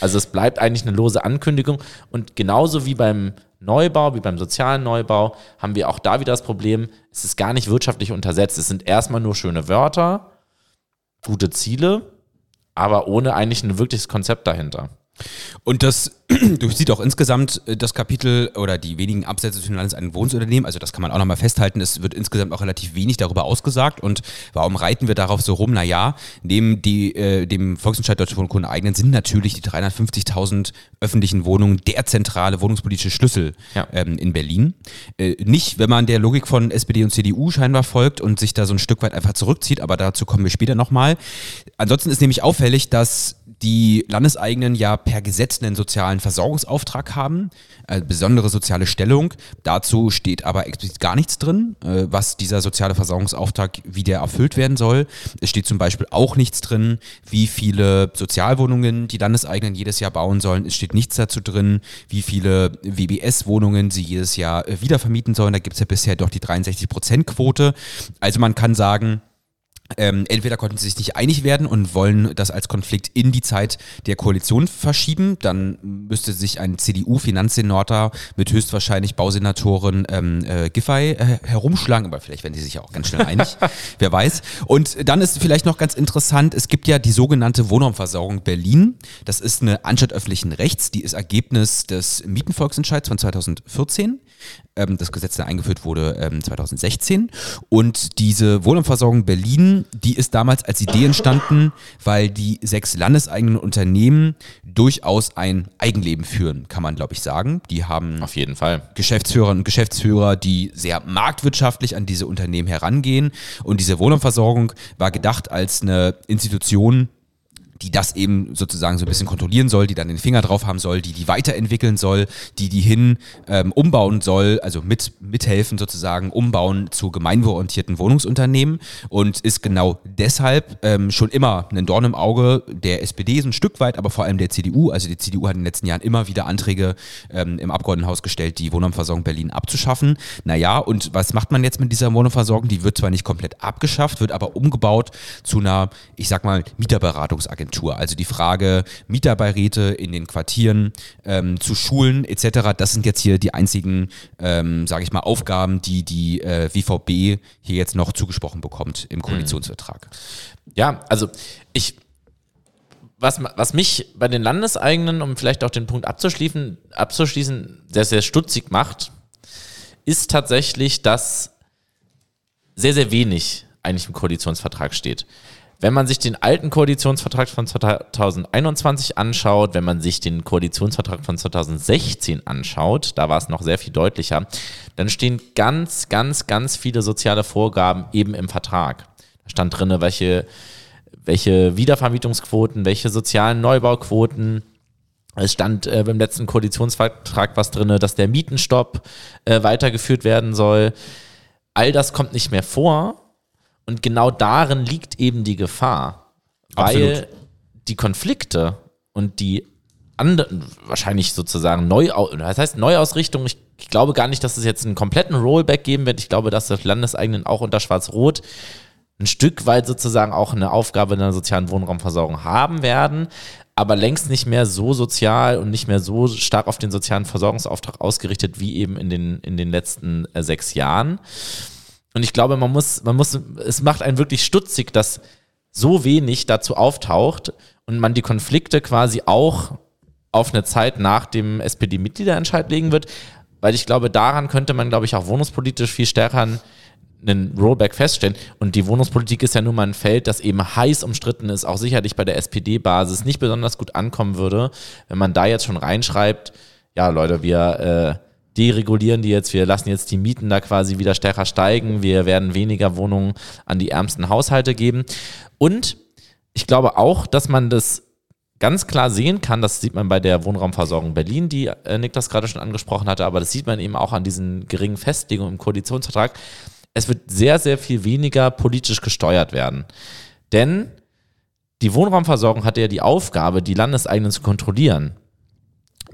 Also es bleibt eigentlich eine lose Ankündigung. Und genauso wie beim Neubau, wie beim sozialen Neubau, haben wir auch da wieder das Problem, es ist gar nicht wirtschaftlich untersetzt. Es sind erstmal nur schöne Wörter, gute Ziele, aber ohne eigentlich ein wirkliches Konzept dahinter. Und das (clears throat) durchsieht auch insgesamt äh, das Kapitel oder die wenigen Absätze zu den Landeseigenen Wohnungsunternehmen. Also das kann man auch nochmal festhalten. Es wird insgesamt auch relativ wenig darüber ausgesagt. Und warum reiten wir darauf so rum? Naja, neben die, äh, dem Volksentscheid Deutsche Wohnkunden eigenen sind natürlich die 350.000 öffentlichen Wohnungen der zentrale wohnungspolitische Schlüssel ja. ähm, in Berlin. Äh, nicht, wenn man der Logik von SPD und CDU scheinbar folgt und sich da so ein Stück weit einfach zurückzieht, aber dazu kommen wir später nochmal. Ansonsten ist nämlich auffällig, dass die Landeseigenen ja per Gesetz einen sozialen Versorgungsauftrag haben, äh, besondere soziale Stellung. Dazu steht aber explizit gar nichts drin, äh, was dieser soziale Versorgungsauftrag, wie der erfüllt werden soll. Es steht zum Beispiel auch nichts drin, wie viele Sozialwohnungen die Landeseigenen jedes Jahr bauen sollen. Es steht nichts dazu drin, wie viele WBS-Wohnungen sie jedes Jahr äh, wiedervermieten sollen. Da gibt es ja bisher doch die 63-Prozent-Quote. Also man kann sagen, ähm, entweder konnten sie sich nicht einig werden und wollen das als Konflikt in die Zeit der Koalition verschieben. Dann müsste sich ein CDU-Finanzsenator mit höchstwahrscheinlich Bausenatorin ähm, äh, Giffey äh, herumschlagen, aber vielleicht werden sie sich ja auch ganz schnell einig, (laughs) wer weiß. Und dann ist vielleicht noch ganz interessant, es gibt ja die sogenannte Wohnraumversorgung Berlin. Das ist eine Anstalt öffentlichen Rechts, die ist Ergebnis des Mietenvolksentscheids von 2014 ähm, das Gesetz dann eingeführt wurde ähm, 2016. Und diese Wohnungsversorgung Berlin, die ist damals als Idee entstanden, weil die sechs landeseigenen Unternehmen durchaus ein Eigenleben führen, kann man glaube ich sagen. Die haben auf jeden Fall Geschäftsführerinnen und Geschäftsführer, die sehr marktwirtschaftlich an diese Unternehmen herangehen. Und diese Wohnungsversorgung war gedacht als eine Institution, die das eben sozusagen so ein bisschen kontrollieren soll, die dann den Finger drauf haben soll, die die weiterentwickeln soll, die die hin ähm, umbauen soll, also mit, mithelfen sozusagen, umbauen zu gemeinwohlorientierten Wohnungsunternehmen und ist genau deshalb ähm, schon immer ein Dorn im Auge der SPD so ein Stück weit, aber vor allem der CDU. Also die CDU hat in den letzten Jahren immer wieder Anträge ähm, im Abgeordnetenhaus gestellt, die Wohnraumversorgung Berlin abzuschaffen. Naja, und was macht man jetzt mit dieser Wohnraumversorgung? Die wird zwar nicht komplett abgeschafft, wird aber umgebaut zu einer, ich sag mal, Mieterberatungsagentur. Also die Frage Mieterbeiräte in den Quartieren ähm, zu Schulen etc., das sind jetzt hier die einzigen, ähm, sage ich mal, Aufgaben, die die äh, WVB hier jetzt noch zugesprochen bekommt im Koalitionsvertrag. Ja, also ich was, was mich bei den Landeseigenen, um vielleicht auch den Punkt abzuschließen, abzuschließen, sehr, sehr stutzig macht, ist tatsächlich, dass sehr, sehr wenig eigentlich im Koalitionsvertrag steht. Wenn man sich den alten Koalitionsvertrag von 2021 anschaut, wenn man sich den Koalitionsvertrag von 2016 anschaut, da war es noch sehr viel deutlicher, dann stehen ganz, ganz, ganz viele soziale Vorgaben eben im Vertrag. Da stand drin, welche, welche Wiedervermietungsquoten, welche sozialen Neubauquoten, es stand äh, beim letzten Koalitionsvertrag was drin, dass der Mietenstopp äh, weitergeführt werden soll. All das kommt nicht mehr vor. Und genau darin liegt eben die Gefahr. Absolut. Weil die Konflikte und die anderen, wahrscheinlich sozusagen Neuaus, das heißt Neuausrichtung, ich, ich glaube gar nicht, dass es jetzt einen kompletten Rollback geben wird. Ich glaube, dass das Landeseigenen auch unter Schwarz-Rot ein Stück weit sozusagen auch eine Aufgabe in der sozialen Wohnraumversorgung haben werden, aber längst nicht mehr so sozial und nicht mehr so stark auf den sozialen Versorgungsauftrag ausgerichtet wie eben in den, in den letzten äh, sechs Jahren. Und ich glaube, man muss, man muss, es macht einen wirklich stutzig, dass so wenig dazu auftaucht und man die Konflikte quasi auch auf eine Zeit nach dem SPD-Mitgliederentscheid legen wird, weil ich glaube, daran könnte man, glaube ich, auch wohnungspolitisch viel stärker einen Rollback feststellen. Und die Wohnungspolitik ist ja nun mal ein Feld, das eben heiß umstritten ist, auch sicherlich bei der SPD-Basis nicht besonders gut ankommen würde, wenn man da jetzt schon reinschreibt, ja Leute, wir äh, deregulieren die jetzt, wir lassen jetzt die Mieten da quasi wieder stärker steigen, wir werden weniger Wohnungen an die ärmsten Haushalte geben. Und ich glaube auch, dass man das ganz klar sehen kann, das sieht man bei der Wohnraumversorgung Berlin, die äh, Niklas gerade schon angesprochen hatte, aber das sieht man eben auch an diesen geringen Festlegungen im Koalitionsvertrag. Es wird sehr, sehr viel weniger politisch gesteuert werden. Denn die Wohnraumversorgung hatte ja die Aufgabe, die Landeseigenen zu kontrollieren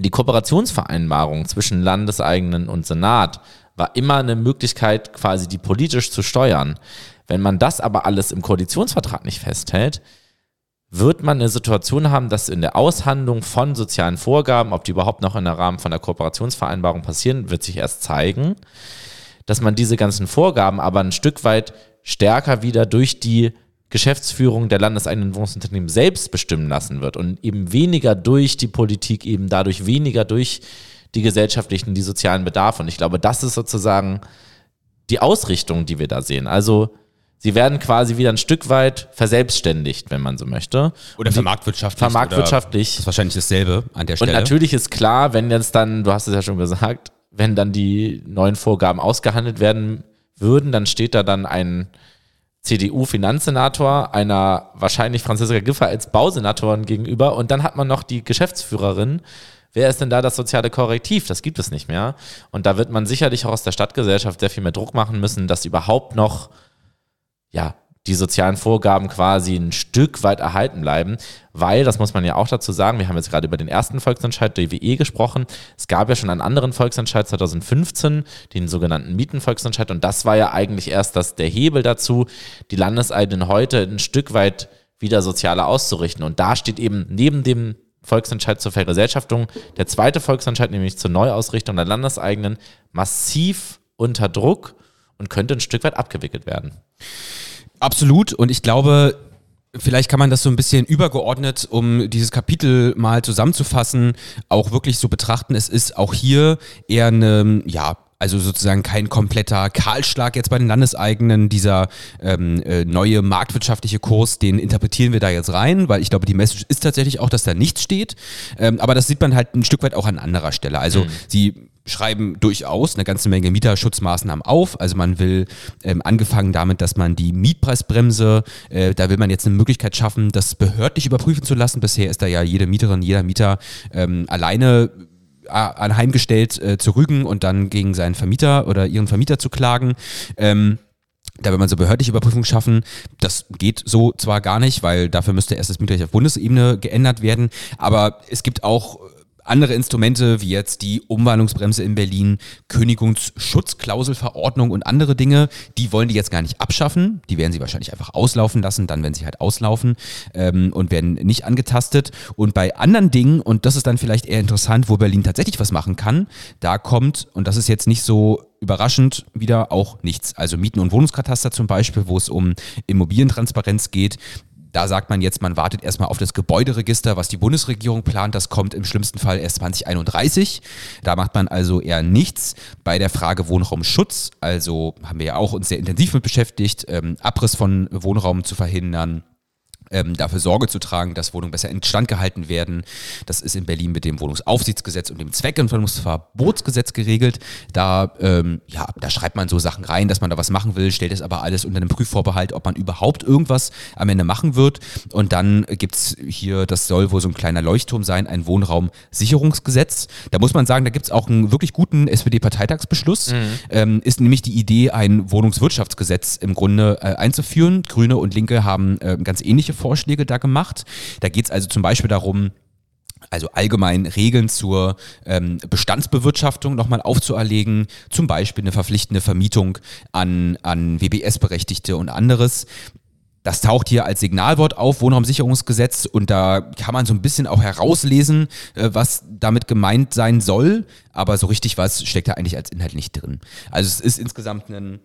die Kooperationsvereinbarung zwischen Landeseigenen und Senat war immer eine Möglichkeit, quasi die politisch zu steuern. Wenn man das aber alles im Koalitionsvertrag nicht festhält, wird man eine Situation haben, dass in der Aushandlung von sozialen Vorgaben, ob die überhaupt noch in der Rahmen von der Kooperationsvereinbarung passieren, wird sich erst zeigen, dass man diese ganzen Vorgaben aber ein Stück weit stärker wieder durch die Geschäftsführung der landeseigenen Wohnungsunternehmen selbst bestimmen lassen wird und eben weniger durch die Politik, eben dadurch weniger durch die gesellschaftlichen, die sozialen Bedarfe. Und ich glaube, das ist sozusagen die Ausrichtung, die wir da sehen. Also sie werden quasi wieder ein Stück weit verselbstständigt, wenn man so möchte. Oder vermarktwirtschaftlich. Vermarktwirtschaftlich. das ist wahrscheinlich dasselbe an der Stelle. Und natürlich ist klar, wenn jetzt dann, du hast es ja schon gesagt, wenn dann die neuen Vorgaben ausgehandelt werden würden, dann steht da dann ein CDU-Finanzsenator einer wahrscheinlich Franziska Giffey als Bausenatorin gegenüber und dann hat man noch die Geschäftsführerin. Wer ist denn da das soziale Korrektiv? Das gibt es nicht mehr. Und da wird man sicherlich auch aus der Stadtgesellschaft sehr viel mehr Druck machen müssen, dass überhaupt noch ja, die sozialen Vorgaben quasi ein Stück weit erhalten bleiben, weil, das muss man ja auch dazu sagen, wir haben jetzt gerade über den ersten Volksentscheid der WE gesprochen, es gab ja schon einen anderen Volksentscheid 2015, den sogenannten Mietenvolksentscheid. Und das war ja eigentlich erst das, der Hebel dazu, die Landeseigenen heute ein Stück weit wieder sozialer auszurichten. Und da steht eben neben dem Volksentscheid zur Vergesellschaftung der zweite Volksentscheid, nämlich zur Neuausrichtung der Landeseigenen, massiv unter Druck und könnte ein Stück weit abgewickelt werden. Absolut. Und ich glaube, Vielleicht kann man das so ein bisschen übergeordnet, um dieses Kapitel mal zusammenzufassen, auch wirklich so betrachten. Es ist auch hier eher eine, ja, also sozusagen kein kompletter Kahlschlag jetzt bei den Landeseigenen. Dieser ähm, äh, neue marktwirtschaftliche Kurs, den interpretieren wir da jetzt rein, weil ich glaube, die Message ist tatsächlich auch, dass da nichts steht. Ähm, aber das sieht man halt ein Stück weit auch an anderer Stelle. Also mhm. sie schreiben durchaus eine ganze Menge Mieterschutzmaßnahmen auf. Also man will ähm, angefangen damit, dass man die Mietpreisbremse, äh, da will man jetzt eine Möglichkeit schaffen, das behördlich überprüfen zu lassen. Bisher ist da ja jede Mieterin, jeder Mieter ähm, alleine äh, anheimgestellt äh, zu rügen und dann gegen seinen Vermieter oder ihren Vermieter zu klagen. Ähm, da will man so behördliche Überprüfung schaffen. Das geht so zwar gar nicht, weil dafür müsste erst das Mietrecht auf Bundesebene geändert werden. Aber es gibt auch andere Instrumente wie jetzt die Umwandlungsbremse in Berlin, Kündigungsschutzklauselverordnung und andere Dinge, die wollen die jetzt gar nicht abschaffen. Die werden sie wahrscheinlich einfach auslaufen lassen, dann wenn sie halt auslaufen ähm, und werden nicht angetastet. Und bei anderen Dingen, und das ist dann vielleicht eher interessant, wo Berlin tatsächlich was machen kann, da kommt, und das ist jetzt nicht so überraschend wieder auch nichts. Also Mieten- und Wohnungskataster zum Beispiel, wo es um Immobilientransparenz geht. Da sagt man jetzt, man wartet erstmal auf das Gebäuderegister, was die Bundesregierung plant. Das kommt im schlimmsten Fall erst 2031. Da macht man also eher nichts. Bei der Frage Wohnraumschutz, also haben wir ja auch uns sehr intensiv mit beschäftigt, ähm, Abriss von Wohnraum zu verhindern, ähm, dafür Sorge zu tragen, dass Wohnungen besser instand gehalten werden. Das ist in Berlin mit dem Wohnungsaufsichtsgesetz und dem Zweckentfernungsverbotsgesetz geregelt. Da, ähm, ja, da schreibt man so Sachen rein, dass man da was machen will, stellt es aber alles unter einem Prüfvorbehalt, ob man überhaupt irgendwas am Ende machen wird. Und dann gibt's hier, das soll wohl so ein kleiner Leuchtturm sein, ein Wohnraumsicherungsgesetz. Da muss man sagen, da gibt's auch einen wirklich guten SPD-Parteitagsbeschluss. Mhm. Ähm, ist nämlich die Idee, ein Wohnungswirtschaftsgesetz im Grunde äh, einzuführen. Grüne und Linke haben äh, ganz ähnliche Vorschläge da gemacht. Da geht es also zum Beispiel darum, also allgemein Regeln zur ähm, Bestandsbewirtschaftung nochmal aufzuerlegen, zum Beispiel eine verpflichtende Vermietung an, an WBS-Berechtigte und anderes. Das taucht hier als Signalwort auf, Wohnraumsicherungsgesetz, und da kann man so ein bisschen auch herauslesen, äh, was damit gemeint sein soll, aber so richtig was steckt da eigentlich als Inhalt nicht drin. Also es ist insgesamt ein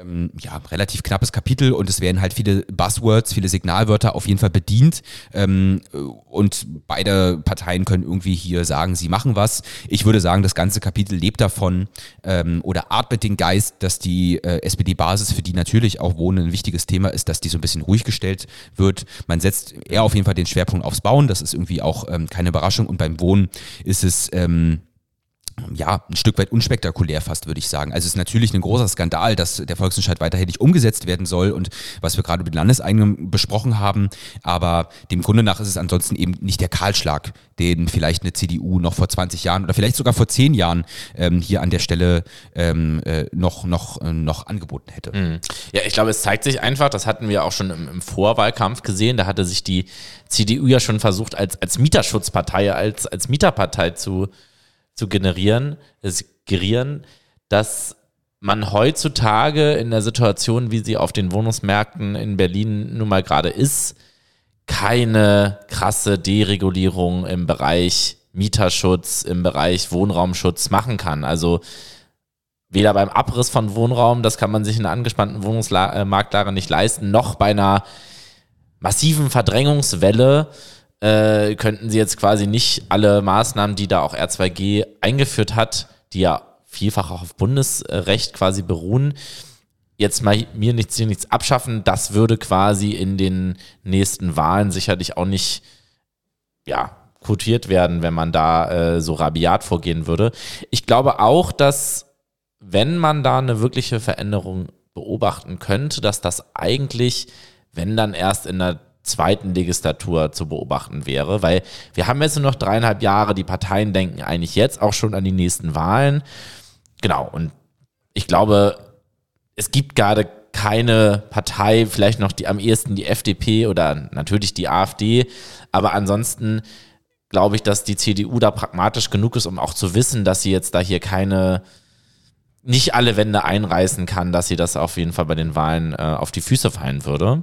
ähm, ja, relativ knappes Kapitel und es werden halt viele Buzzwords, viele Signalwörter auf jeden Fall bedient ähm, und beide Parteien können irgendwie hier sagen, sie machen was. Ich würde sagen, das ganze Kapitel lebt davon ähm, oder atmet den Geist, dass die äh, SPD-Basis, für die natürlich auch Wohnen ein wichtiges Thema ist, dass die so ein bisschen ruhig gestellt wird. Man setzt eher auf jeden Fall den Schwerpunkt aufs Bauen, das ist irgendwie auch ähm, keine Überraschung und beim Wohnen ist es ähm, ja, ein Stück weit unspektakulär fast, würde ich sagen. Also es ist natürlich ein großer Skandal, dass der Volksentscheid weiterhin nicht umgesetzt werden soll und was wir gerade mit Landeseigenen besprochen haben. Aber dem Grunde nach ist es ansonsten eben nicht der Kahlschlag, den vielleicht eine CDU noch vor 20 Jahren oder vielleicht sogar vor 10 Jahren ähm, hier an der Stelle ähm, äh, noch, noch, äh, noch angeboten hätte. Mhm. Ja, ich glaube, es zeigt sich einfach, das hatten wir auch schon im, im Vorwahlkampf gesehen, da hatte sich die CDU ja schon versucht, als, als Mieterschutzpartei, als, als Mieterpartei zu zu generieren, es gerieren, dass man heutzutage in der Situation, wie sie auf den Wohnungsmärkten in Berlin nun mal gerade ist, keine krasse Deregulierung im Bereich Mieterschutz, im Bereich Wohnraumschutz machen kann. Also weder beim Abriss von Wohnraum, das kann man sich in einer angespannten Wohnungsmarktlage nicht leisten, noch bei einer massiven Verdrängungswelle äh, könnten sie jetzt quasi nicht alle Maßnahmen, die da auch R2G eingeführt hat, die ja vielfach auch auf Bundesrecht quasi beruhen, jetzt mal mir nichts, hier nichts abschaffen. Das würde quasi in den nächsten Wahlen sicherlich auch nicht, ja, quotiert werden, wenn man da äh, so rabiat vorgehen würde. Ich glaube auch, dass wenn man da eine wirkliche Veränderung beobachten könnte, dass das eigentlich, wenn dann erst in der zweiten Legislatur zu beobachten wäre, weil wir haben jetzt nur noch dreieinhalb Jahre, die Parteien denken eigentlich jetzt auch schon an die nächsten Wahlen. Genau, und ich glaube, es gibt gerade keine Partei, vielleicht noch die am ehesten die FDP oder natürlich die AfD, aber ansonsten glaube ich, dass die CDU da pragmatisch genug ist, um auch zu wissen, dass sie jetzt da hier keine nicht alle Wände einreißen kann, dass sie das auf jeden Fall bei den Wahlen äh, auf die Füße fallen würde.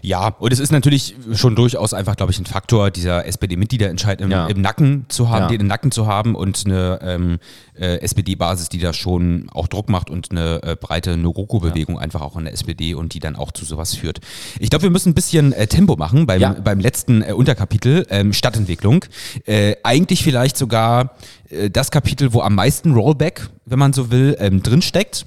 Ja, und es ist natürlich schon durchaus einfach, glaube ich, ein Faktor, dieser SPD-Mitgliederentscheid im, ja. im, Nacken zu haben, ja. den im Nacken zu haben und eine ähm, äh, SPD-Basis, die da schon auch Druck macht und eine äh, breite Noroko-Bewegung ja. einfach auch in der SPD und die dann auch zu sowas führt. Ich glaube, wir müssen ein bisschen äh, Tempo machen beim, beim letzten äh, Unterkapitel ähm, Stadtentwicklung. Äh, eigentlich vielleicht sogar das Kapitel, wo am meisten Rollback, wenn man so will, ähm, drinsteckt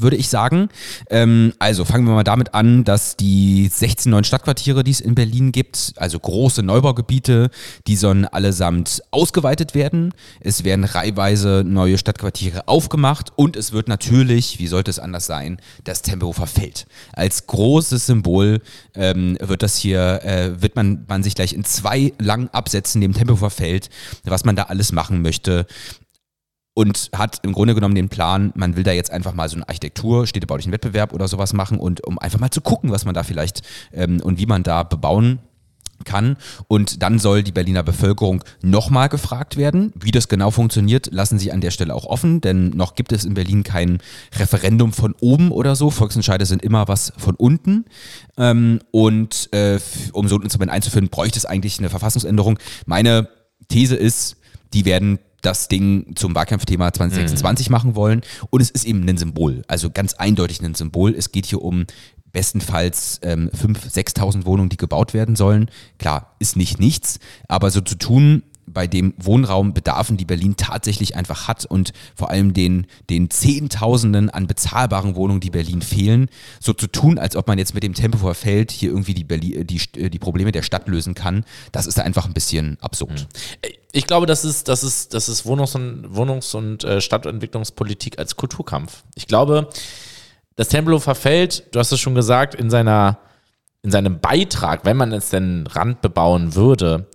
würde ich sagen. Ähm, also fangen wir mal damit an, dass die 16 neuen Stadtquartiere, die es in Berlin gibt, also große Neubaugebiete, die sollen allesamt ausgeweitet werden. Es werden reihweise neue Stadtquartiere aufgemacht und es wird natürlich, wie sollte es anders sein, das Tempelhofer Feld. Als großes Symbol ähm, wird das hier, äh, wird man, man sich gleich in zwei langen Absätzen dem Tempelhofer Feld, was man da alles machen möchte, und hat im Grunde genommen den Plan, man will da jetzt einfach mal so einen Architektur, städtebaulichen Wettbewerb oder sowas machen und um einfach mal zu gucken, was man da vielleicht ähm, und wie man da bebauen kann. Und dann soll die Berliner Bevölkerung nochmal gefragt werden. Wie das genau funktioniert, lassen sie an der Stelle auch offen, denn noch gibt es in Berlin kein Referendum von oben oder so. Volksentscheide sind immer was von unten. Ähm, und äh, um so ein Instrument einzuführen, bräuchte es eigentlich eine Verfassungsänderung. Meine These ist, die werden das Ding zum Wahlkampfthema 2026 mhm. machen wollen. Und es ist eben ein Symbol, also ganz eindeutig ein Symbol. Es geht hier um bestenfalls ähm, 5.000, 6.000 Wohnungen, die gebaut werden sollen. Klar, ist nicht nichts, aber so zu tun, bei dem Wohnraumbedarfen, die Berlin tatsächlich einfach hat und vor allem den, den Zehntausenden an bezahlbaren Wohnungen, die Berlin fehlen, so zu tun, als ob man jetzt mit dem Tempo verfällt, hier irgendwie die, Berlin, die, die Probleme der Stadt lösen kann, das ist einfach ein bisschen absurd. Hm. Ich glaube, das ist, das ist, das ist Wohnungs- und, Wohnungs und äh, Stadtentwicklungspolitik als Kulturkampf. Ich glaube, das Tempelhofer verfällt, du hast es schon gesagt, in seiner in seinem Beitrag, wenn man es denn Rand bebauen würde,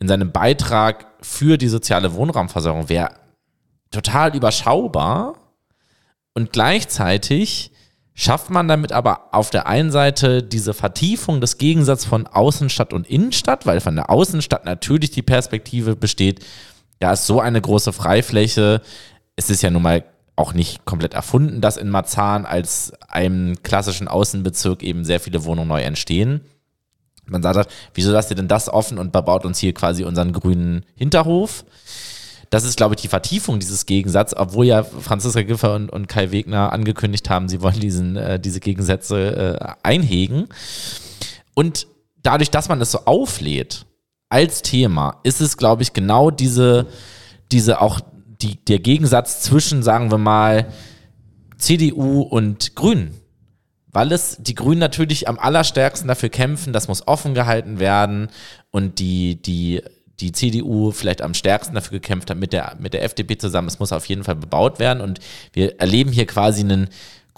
in seinem Beitrag für die soziale Wohnraumversorgung wäre total überschaubar und gleichzeitig schafft man damit aber auf der einen Seite diese Vertiefung des Gegensatzes von Außenstadt und Innenstadt, weil von der Außenstadt natürlich die Perspektive besteht, ja, ist so eine große Freifläche, es ist ja nun mal auch nicht komplett erfunden, dass in Marzahn als einem klassischen Außenbezirk eben sehr viele Wohnungen neu entstehen. Man sagt, wieso lasst ihr denn das offen und baut uns hier quasi unseren grünen Hinterhof? Das ist, glaube ich, die Vertiefung dieses Gegensatzes, obwohl ja Franziska Giffer und, und Kai Wegner angekündigt haben, sie wollen diesen, äh, diese Gegensätze äh, einhegen. Und dadurch, dass man es so auflädt als Thema, ist es, glaube ich, genau diese, diese auch die, der Gegensatz zwischen, sagen wir mal, CDU und Grünen weil es die Grünen natürlich am allerstärksten dafür kämpfen, das muss offen gehalten werden und die, die, die CDU vielleicht am stärksten dafür gekämpft hat mit der, mit der FDP zusammen, es muss auf jeden Fall bebaut werden und wir erleben hier quasi einen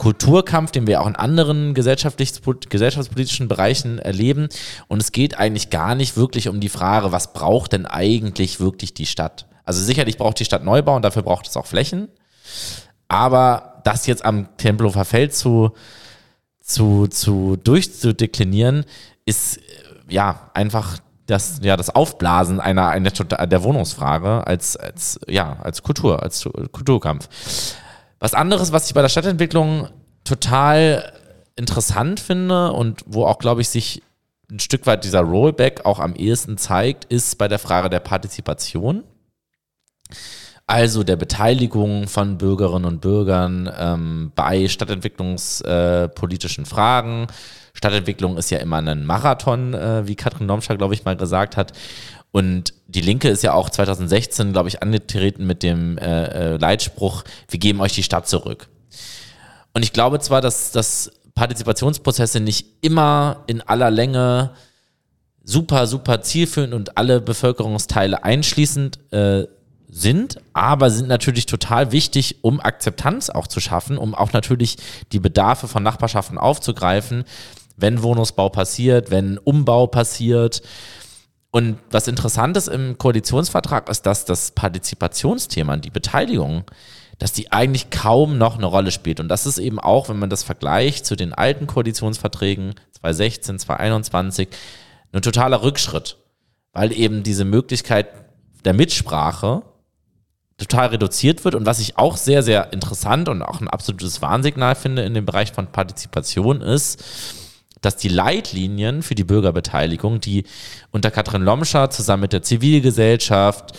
Kulturkampf, den wir auch in anderen gesellschaftspolitischen Bereichen erleben. Und es geht eigentlich gar nicht wirklich um die Frage, was braucht denn eigentlich wirklich die Stadt? Also sicherlich braucht die Stadt Neubau und dafür braucht es auch Flächen. Aber das jetzt am Tempelhofer Feld zu, zu, zu durchzudeklinieren, ist äh, ja einfach das, ja, das Aufblasen einer, einer der Wohnungsfrage als, als, ja, als Kultur, als Kulturkampf. Was anderes, was ich bei der Stadtentwicklung total interessant finde und wo auch, glaube ich, sich ein Stück weit dieser Rollback auch am ehesten zeigt, ist bei der Frage der Partizipation also der Beteiligung von Bürgerinnen und Bürgern ähm, bei stadtentwicklungspolitischen äh, Fragen. Stadtentwicklung ist ja immer ein Marathon, äh, wie Katrin Domschak, glaube ich, mal gesagt hat. Und die Linke ist ja auch 2016, glaube ich, angetreten mit dem äh, äh, Leitspruch, wir geben euch die Stadt zurück. Und ich glaube zwar, dass, dass Partizipationsprozesse nicht immer in aller Länge super, super zielführend und alle Bevölkerungsteile einschließend äh, sind, aber sind natürlich total wichtig, um Akzeptanz auch zu schaffen, um auch natürlich die Bedarfe von Nachbarschaften aufzugreifen, wenn Wohnungsbau passiert, wenn Umbau passiert. Und was interessant ist im Koalitionsvertrag ist, dass das Partizipationsthema, die Beteiligung, dass die eigentlich kaum noch eine Rolle spielt. Und das ist eben auch, wenn man das vergleicht zu den alten Koalitionsverträgen 2016, 2021, ein totaler Rückschritt, weil eben diese Möglichkeit der Mitsprache total reduziert wird. Und was ich auch sehr, sehr interessant und auch ein absolutes Warnsignal finde in dem Bereich von Partizipation ist, dass die Leitlinien für die Bürgerbeteiligung, die unter Katrin Lomscher zusammen mit der Zivilgesellschaft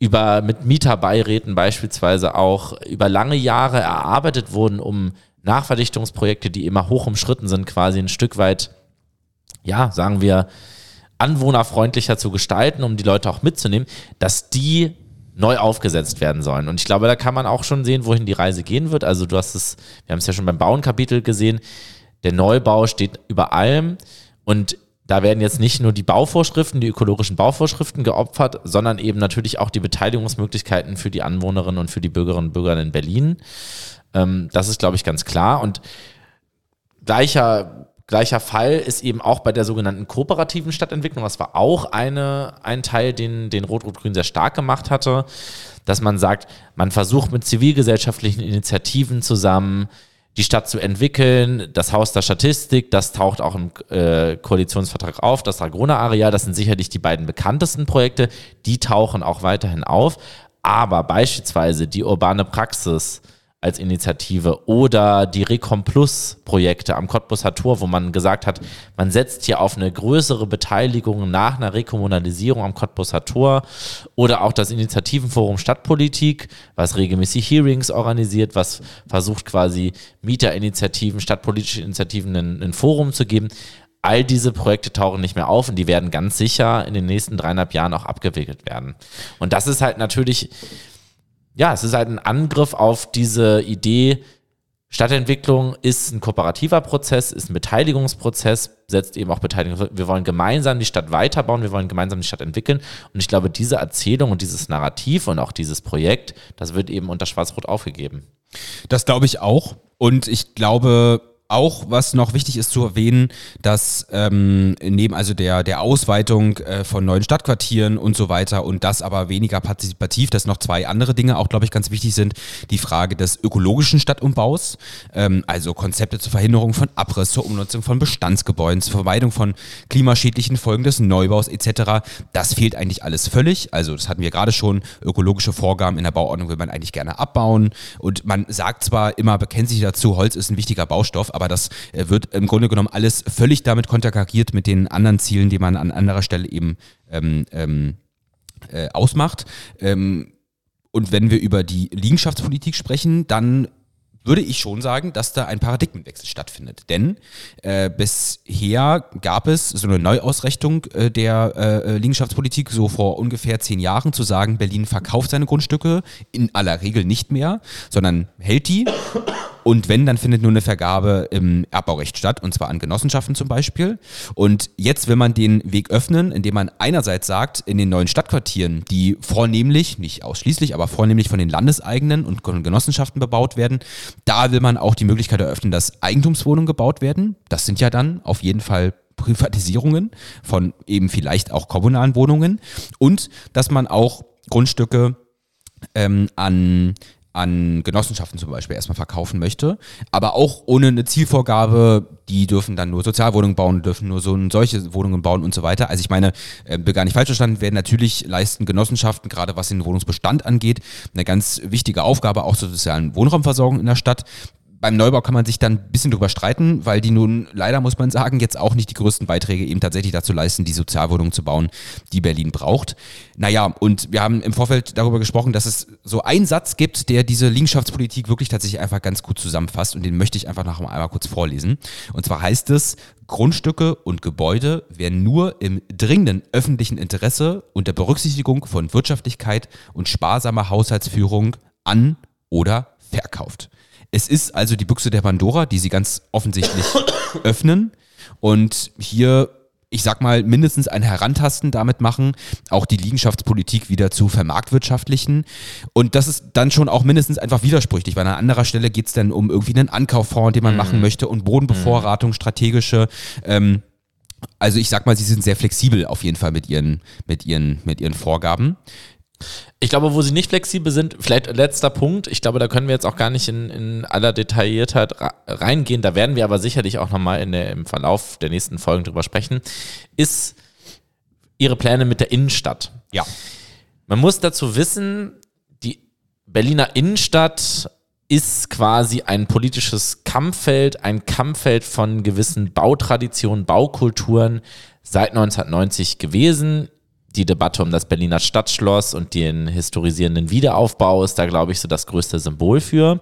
über mit Mieterbeiräten beispielsweise auch über lange Jahre erarbeitet wurden, um Nachverdichtungsprojekte, die immer hoch umschritten sind, quasi ein Stück weit, ja, sagen wir, anwohnerfreundlicher zu gestalten, um die Leute auch mitzunehmen, dass die neu aufgesetzt werden sollen. Und ich glaube, da kann man auch schon sehen, wohin die Reise gehen wird. Also du hast es, wir haben es ja schon beim Bauenkapitel gesehen, der Neubau steht über allem und da werden jetzt nicht nur die Bauvorschriften, die ökologischen Bauvorschriften geopfert, sondern eben natürlich auch die Beteiligungsmöglichkeiten für die Anwohnerinnen und für die Bürgerinnen und Bürger in Berlin. Ähm, das ist, glaube ich, ganz klar. Und gleicher, gleicher Fall ist eben auch bei der sogenannten kooperativen Stadtentwicklung. Das war auch eine, ein Teil, den, den Rot-Rot-Grün sehr stark gemacht hatte, dass man sagt, man versucht mit zivilgesellschaftlichen Initiativen zusammen die Stadt zu entwickeln. Das Haus der Statistik, das taucht auch im äh, Koalitionsvertrag auf. Das Dragoner-Areal, das sind sicherlich die beiden bekanntesten Projekte. Die tauchen auch weiterhin auf. Aber beispielsweise die urbane Praxis, als Initiative oder die Recom Plus Projekte am Cottbusser Tor, wo man gesagt hat, man setzt hier auf eine größere Beteiligung nach einer Rekommunalisierung am Cottbusser Tor oder auch das Initiativenforum Stadtpolitik, was regelmäßig Hearings organisiert, was versucht quasi Mieterinitiativen, stadtpolitische Initiativen ein, ein Forum zu geben. All diese Projekte tauchen nicht mehr auf und die werden ganz sicher in den nächsten dreieinhalb Jahren auch abgewickelt werden. Und das ist halt natürlich ja, es ist halt ein Angriff auf diese Idee, Stadtentwicklung ist ein kooperativer Prozess, ist ein Beteiligungsprozess, setzt eben auch Beteiligung. Wir wollen gemeinsam die Stadt weiterbauen, wir wollen gemeinsam die Stadt entwickeln. Und ich glaube, diese Erzählung und dieses Narrativ und auch dieses Projekt, das wird eben unter Schwarz-Rot aufgegeben. Das glaube ich auch. Und ich glaube, auch, was noch wichtig ist zu erwähnen, dass ähm, neben also der, der Ausweitung äh, von neuen Stadtquartieren und so weiter und das aber weniger partizipativ, dass noch zwei andere Dinge auch, glaube ich, ganz wichtig sind. Die Frage des ökologischen Stadtumbaus, ähm, also Konzepte zur Verhinderung von Abriss, zur Umnutzung von Bestandsgebäuden, zur Vermeidung von klimaschädlichen Folgen des Neubaus etc. Das fehlt eigentlich alles völlig. Also das hatten wir gerade schon. Ökologische Vorgaben in der Bauordnung will man eigentlich gerne abbauen. Und man sagt zwar immer, bekennt sich dazu, Holz ist ein wichtiger Baustoff, aber das äh, wird im Grunde genommen alles völlig damit konterkariert mit den anderen Zielen, die man an anderer Stelle eben ähm, ähm, äh, ausmacht. Ähm, und wenn wir über die Liegenschaftspolitik sprechen, dann würde ich schon sagen, dass da ein Paradigmenwechsel stattfindet. Denn äh, bisher gab es so eine Neuausrichtung äh, der äh, Liegenschaftspolitik, so vor ungefähr zehn Jahren, zu sagen, Berlin verkauft seine Grundstücke in aller Regel nicht mehr, sondern hält die und wenn, dann findet nur eine Vergabe im Erbbaurecht statt, und zwar an Genossenschaften zum Beispiel. Und jetzt will man den Weg öffnen, indem man einerseits sagt, in den neuen Stadtquartieren, die vornehmlich, nicht ausschließlich, aber vornehmlich von den Landeseigenen und Genossenschaften bebaut werden, da will man auch die Möglichkeit eröffnen, dass Eigentumswohnungen gebaut werden. Das sind ja dann auf jeden Fall Privatisierungen von eben vielleicht auch kommunalen Wohnungen und dass man auch Grundstücke ähm, an an Genossenschaften zum Beispiel erstmal verkaufen möchte, aber auch ohne eine Zielvorgabe, die dürfen dann nur Sozialwohnungen bauen, dürfen nur so solche Wohnungen bauen und so weiter. Also ich meine, äh, gar nicht falsch verstanden werden, natürlich leisten Genossenschaften, gerade was den Wohnungsbestand angeht, eine ganz wichtige Aufgabe auch zur sozialen Wohnraumversorgung in der Stadt beim Neubau kann man sich dann ein bisschen drüber streiten, weil die nun leider, muss man sagen, jetzt auch nicht die größten Beiträge eben tatsächlich dazu leisten, die Sozialwohnungen zu bauen, die Berlin braucht. Naja, und wir haben im Vorfeld darüber gesprochen, dass es so einen Satz gibt, der diese Liegenschaftspolitik wirklich tatsächlich einfach ganz gut zusammenfasst und den möchte ich einfach noch einmal kurz vorlesen. Und zwar heißt es, Grundstücke und Gebäude werden nur im dringenden öffentlichen Interesse unter Berücksichtigung von Wirtschaftlichkeit und sparsamer Haushaltsführung an oder verkauft. Es ist also die Büchse der Pandora, die sie ganz offensichtlich (coughs) öffnen und hier ich sag mal, mindestens ein Herantasten damit machen, auch die Liegenschaftspolitik wieder zu vermarktwirtschaftlichen. Und das ist dann schon auch mindestens einfach widersprüchlich, weil an anderer Stelle geht es dann um irgendwie einen Ankauffonds, den man mhm. machen möchte und Bodenbevorratung, strategische. Ähm, also ich sag mal, sie sind sehr flexibel auf jeden Fall mit ihren, mit ihren, mit ihren Vorgaben. Ich glaube, wo sie nicht flexibel sind, vielleicht letzter Punkt, ich glaube, da können wir jetzt auch gar nicht in, in aller Detailliertheit reingehen, da werden wir aber sicherlich auch nochmal im Verlauf der nächsten Folgen drüber sprechen, ist ihre Pläne mit der Innenstadt. Ja. Man muss dazu wissen, die Berliner Innenstadt ist quasi ein politisches Kampffeld, ein Kampffeld von gewissen Bautraditionen, Baukulturen seit 1990 gewesen die Debatte um das Berliner Stadtschloss und den historisierenden Wiederaufbau ist da, glaube ich, so das größte Symbol für.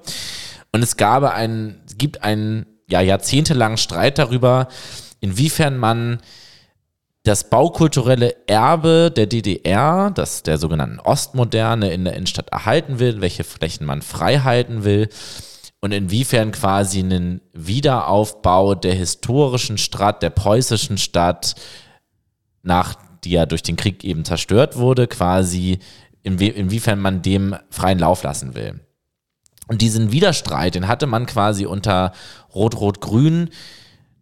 Und es gab ein, es gibt einen ja, jahrzehntelangen Streit darüber, inwiefern man das baukulturelle Erbe der DDR, das der sogenannten Ostmoderne in der Innenstadt erhalten will, welche Flächen man frei halten will und inwiefern quasi einen Wiederaufbau der historischen Stadt, der preußischen Stadt, nach die ja durch den Krieg eben zerstört wurde, quasi inwie inwiefern man dem freien Lauf lassen will. Und diesen Widerstreit, den hatte man quasi unter Rot-Rot-Grün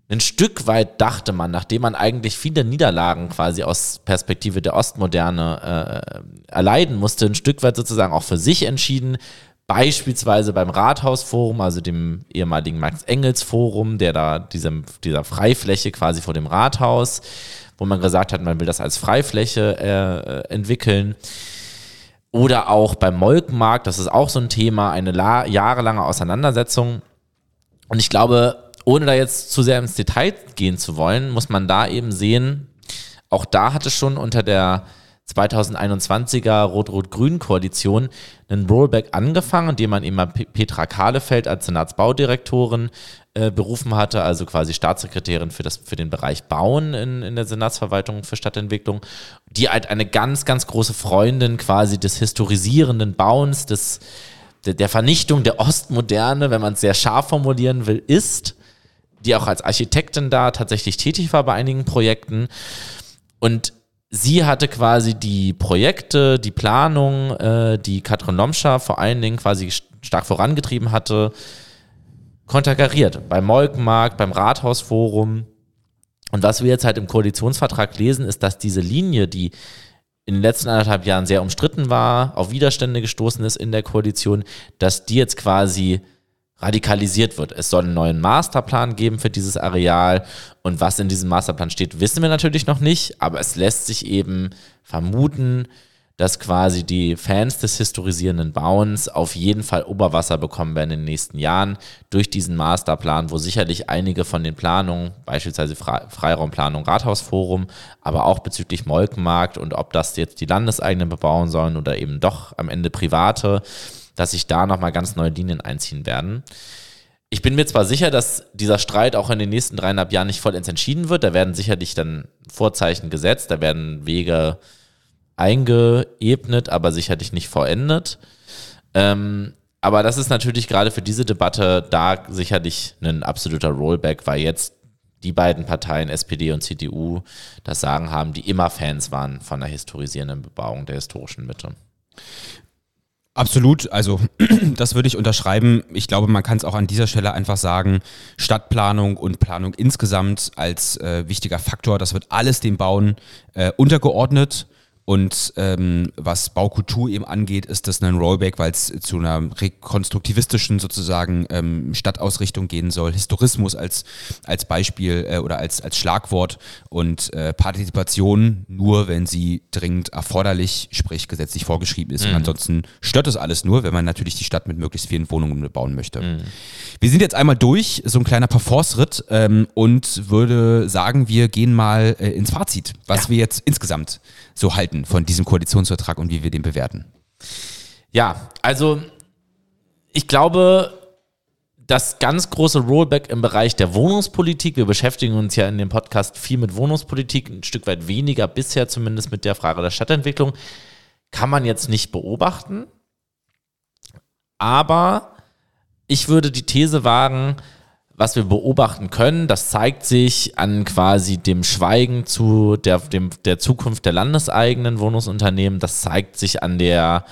ein Stück weit dachte man, nachdem man eigentlich viele Niederlagen quasi aus Perspektive der Ostmoderne äh, erleiden musste, ein Stück weit sozusagen auch für sich entschieden, beispielsweise beim Rathausforum, also dem ehemaligen Max-Engels-Forum, der da diesem, dieser Freifläche quasi vor dem Rathaus, wo man gesagt hat, man will das als Freifläche äh, entwickeln. Oder auch beim Molkenmarkt, das ist auch so ein Thema, eine jahrelange Auseinandersetzung. Und ich glaube, ohne da jetzt zu sehr ins Detail gehen zu wollen, muss man da eben sehen, auch da hatte schon unter der 2021er Rot-Rot-Grün-Koalition einen Rollback angefangen, indem man eben Petra Kahlefeld als Senatsbaudirektorin äh, berufen hatte, also quasi Staatssekretärin für, das, für den Bereich Bauen in, in der Senatsverwaltung für Stadtentwicklung, die halt eine ganz, ganz große Freundin quasi des historisierenden Bauens, des, der, der Vernichtung der Ostmoderne, wenn man es sehr scharf formulieren will, ist die auch als Architektin da tatsächlich tätig war bei einigen Projekten. Und sie hatte quasi die Projekte, die Planung, äh, die Katrin Lomscher vor allen Dingen quasi stark vorangetrieben hatte, konterkariert. Beim Molkenmarkt, beim Rathausforum. Und was wir jetzt halt im Koalitionsvertrag lesen, ist, dass diese Linie, die in den letzten anderthalb Jahren sehr umstritten war, auf Widerstände gestoßen ist in der Koalition, dass die jetzt quasi radikalisiert wird. Es soll einen neuen Masterplan geben für dieses Areal und was in diesem Masterplan steht, wissen wir natürlich noch nicht, aber es lässt sich eben vermuten, dass quasi die Fans des historisierenden Bauens auf jeden Fall Oberwasser bekommen werden in den nächsten Jahren durch diesen Masterplan, wo sicherlich einige von den Planungen, beispielsweise Freiraumplanung, Rathausforum, aber auch bezüglich Molkenmarkt und ob das jetzt die Landeseigenen bebauen sollen oder eben doch am Ende private, dass sich da nochmal ganz neue Linien einziehen werden. Ich bin mir zwar sicher, dass dieser Streit auch in den nächsten dreieinhalb Jahren nicht vollends entschieden wird. Da werden sicherlich dann Vorzeichen gesetzt, da werden Wege eingeebnet, aber sicherlich nicht vollendet. Ähm, aber das ist natürlich gerade für diese Debatte da sicherlich ein absoluter Rollback, weil jetzt die beiden Parteien, SPD und CDU, das Sagen haben, die immer Fans waren von der historisierenden Bebauung der historischen Mitte. Absolut, also (clears throat) das würde ich unterschreiben. Ich glaube, man kann es auch an dieser Stelle einfach sagen, Stadtplanung und Planung insgesamt als äh, wichtiger Faktor, das wird alles dem Bauen äh, untergeordnet. Und ähm, was Baukultur eben angeht, ist das ein Rollback, weil es zu einer rekonstruktivistischen sozusagen ähm, Stadtausrichtung gehen soll. Historismus als, als Beispiel äh, oder als, als Schlagwort und äh, Partizipation nur, wenn sie dringend erforderlich, sprich gesetzlich vorgeschrieben ist. Mhm. Und ansonsten stört das alles nur, wenn man natürlich die Stadt mit möglichst vielen Wohnungen bebauen möchte. Mhm. Wir sind jetzt einmal durch, so ein kleiner Parforce-Ritt ähm, und würde sagen, wir gehen mal äh, ins Fazit, was ja. wir jetzt insgesamt so halten von diesem Koalitionsvertrag und wie wir den bewerten? Ja, also ich glaube, das ganz große Rollback im Bereich der Wohnungspolitik, wir beschäftigen uns ja in dem Podcast viel mit Wohnungspolitik, ein Stück weit weniger bisher zumindest mit der Frage der Stadtentwicklung, kann man jetzt nicht beobachten. Aber ich würde die These wagen, was wir beobachten können, das zeigt sich an quasi dem Schweigen zu der, dem, der Zukunft der landeseigenen Wohnungsunternehmen. Das zeigt sich an der,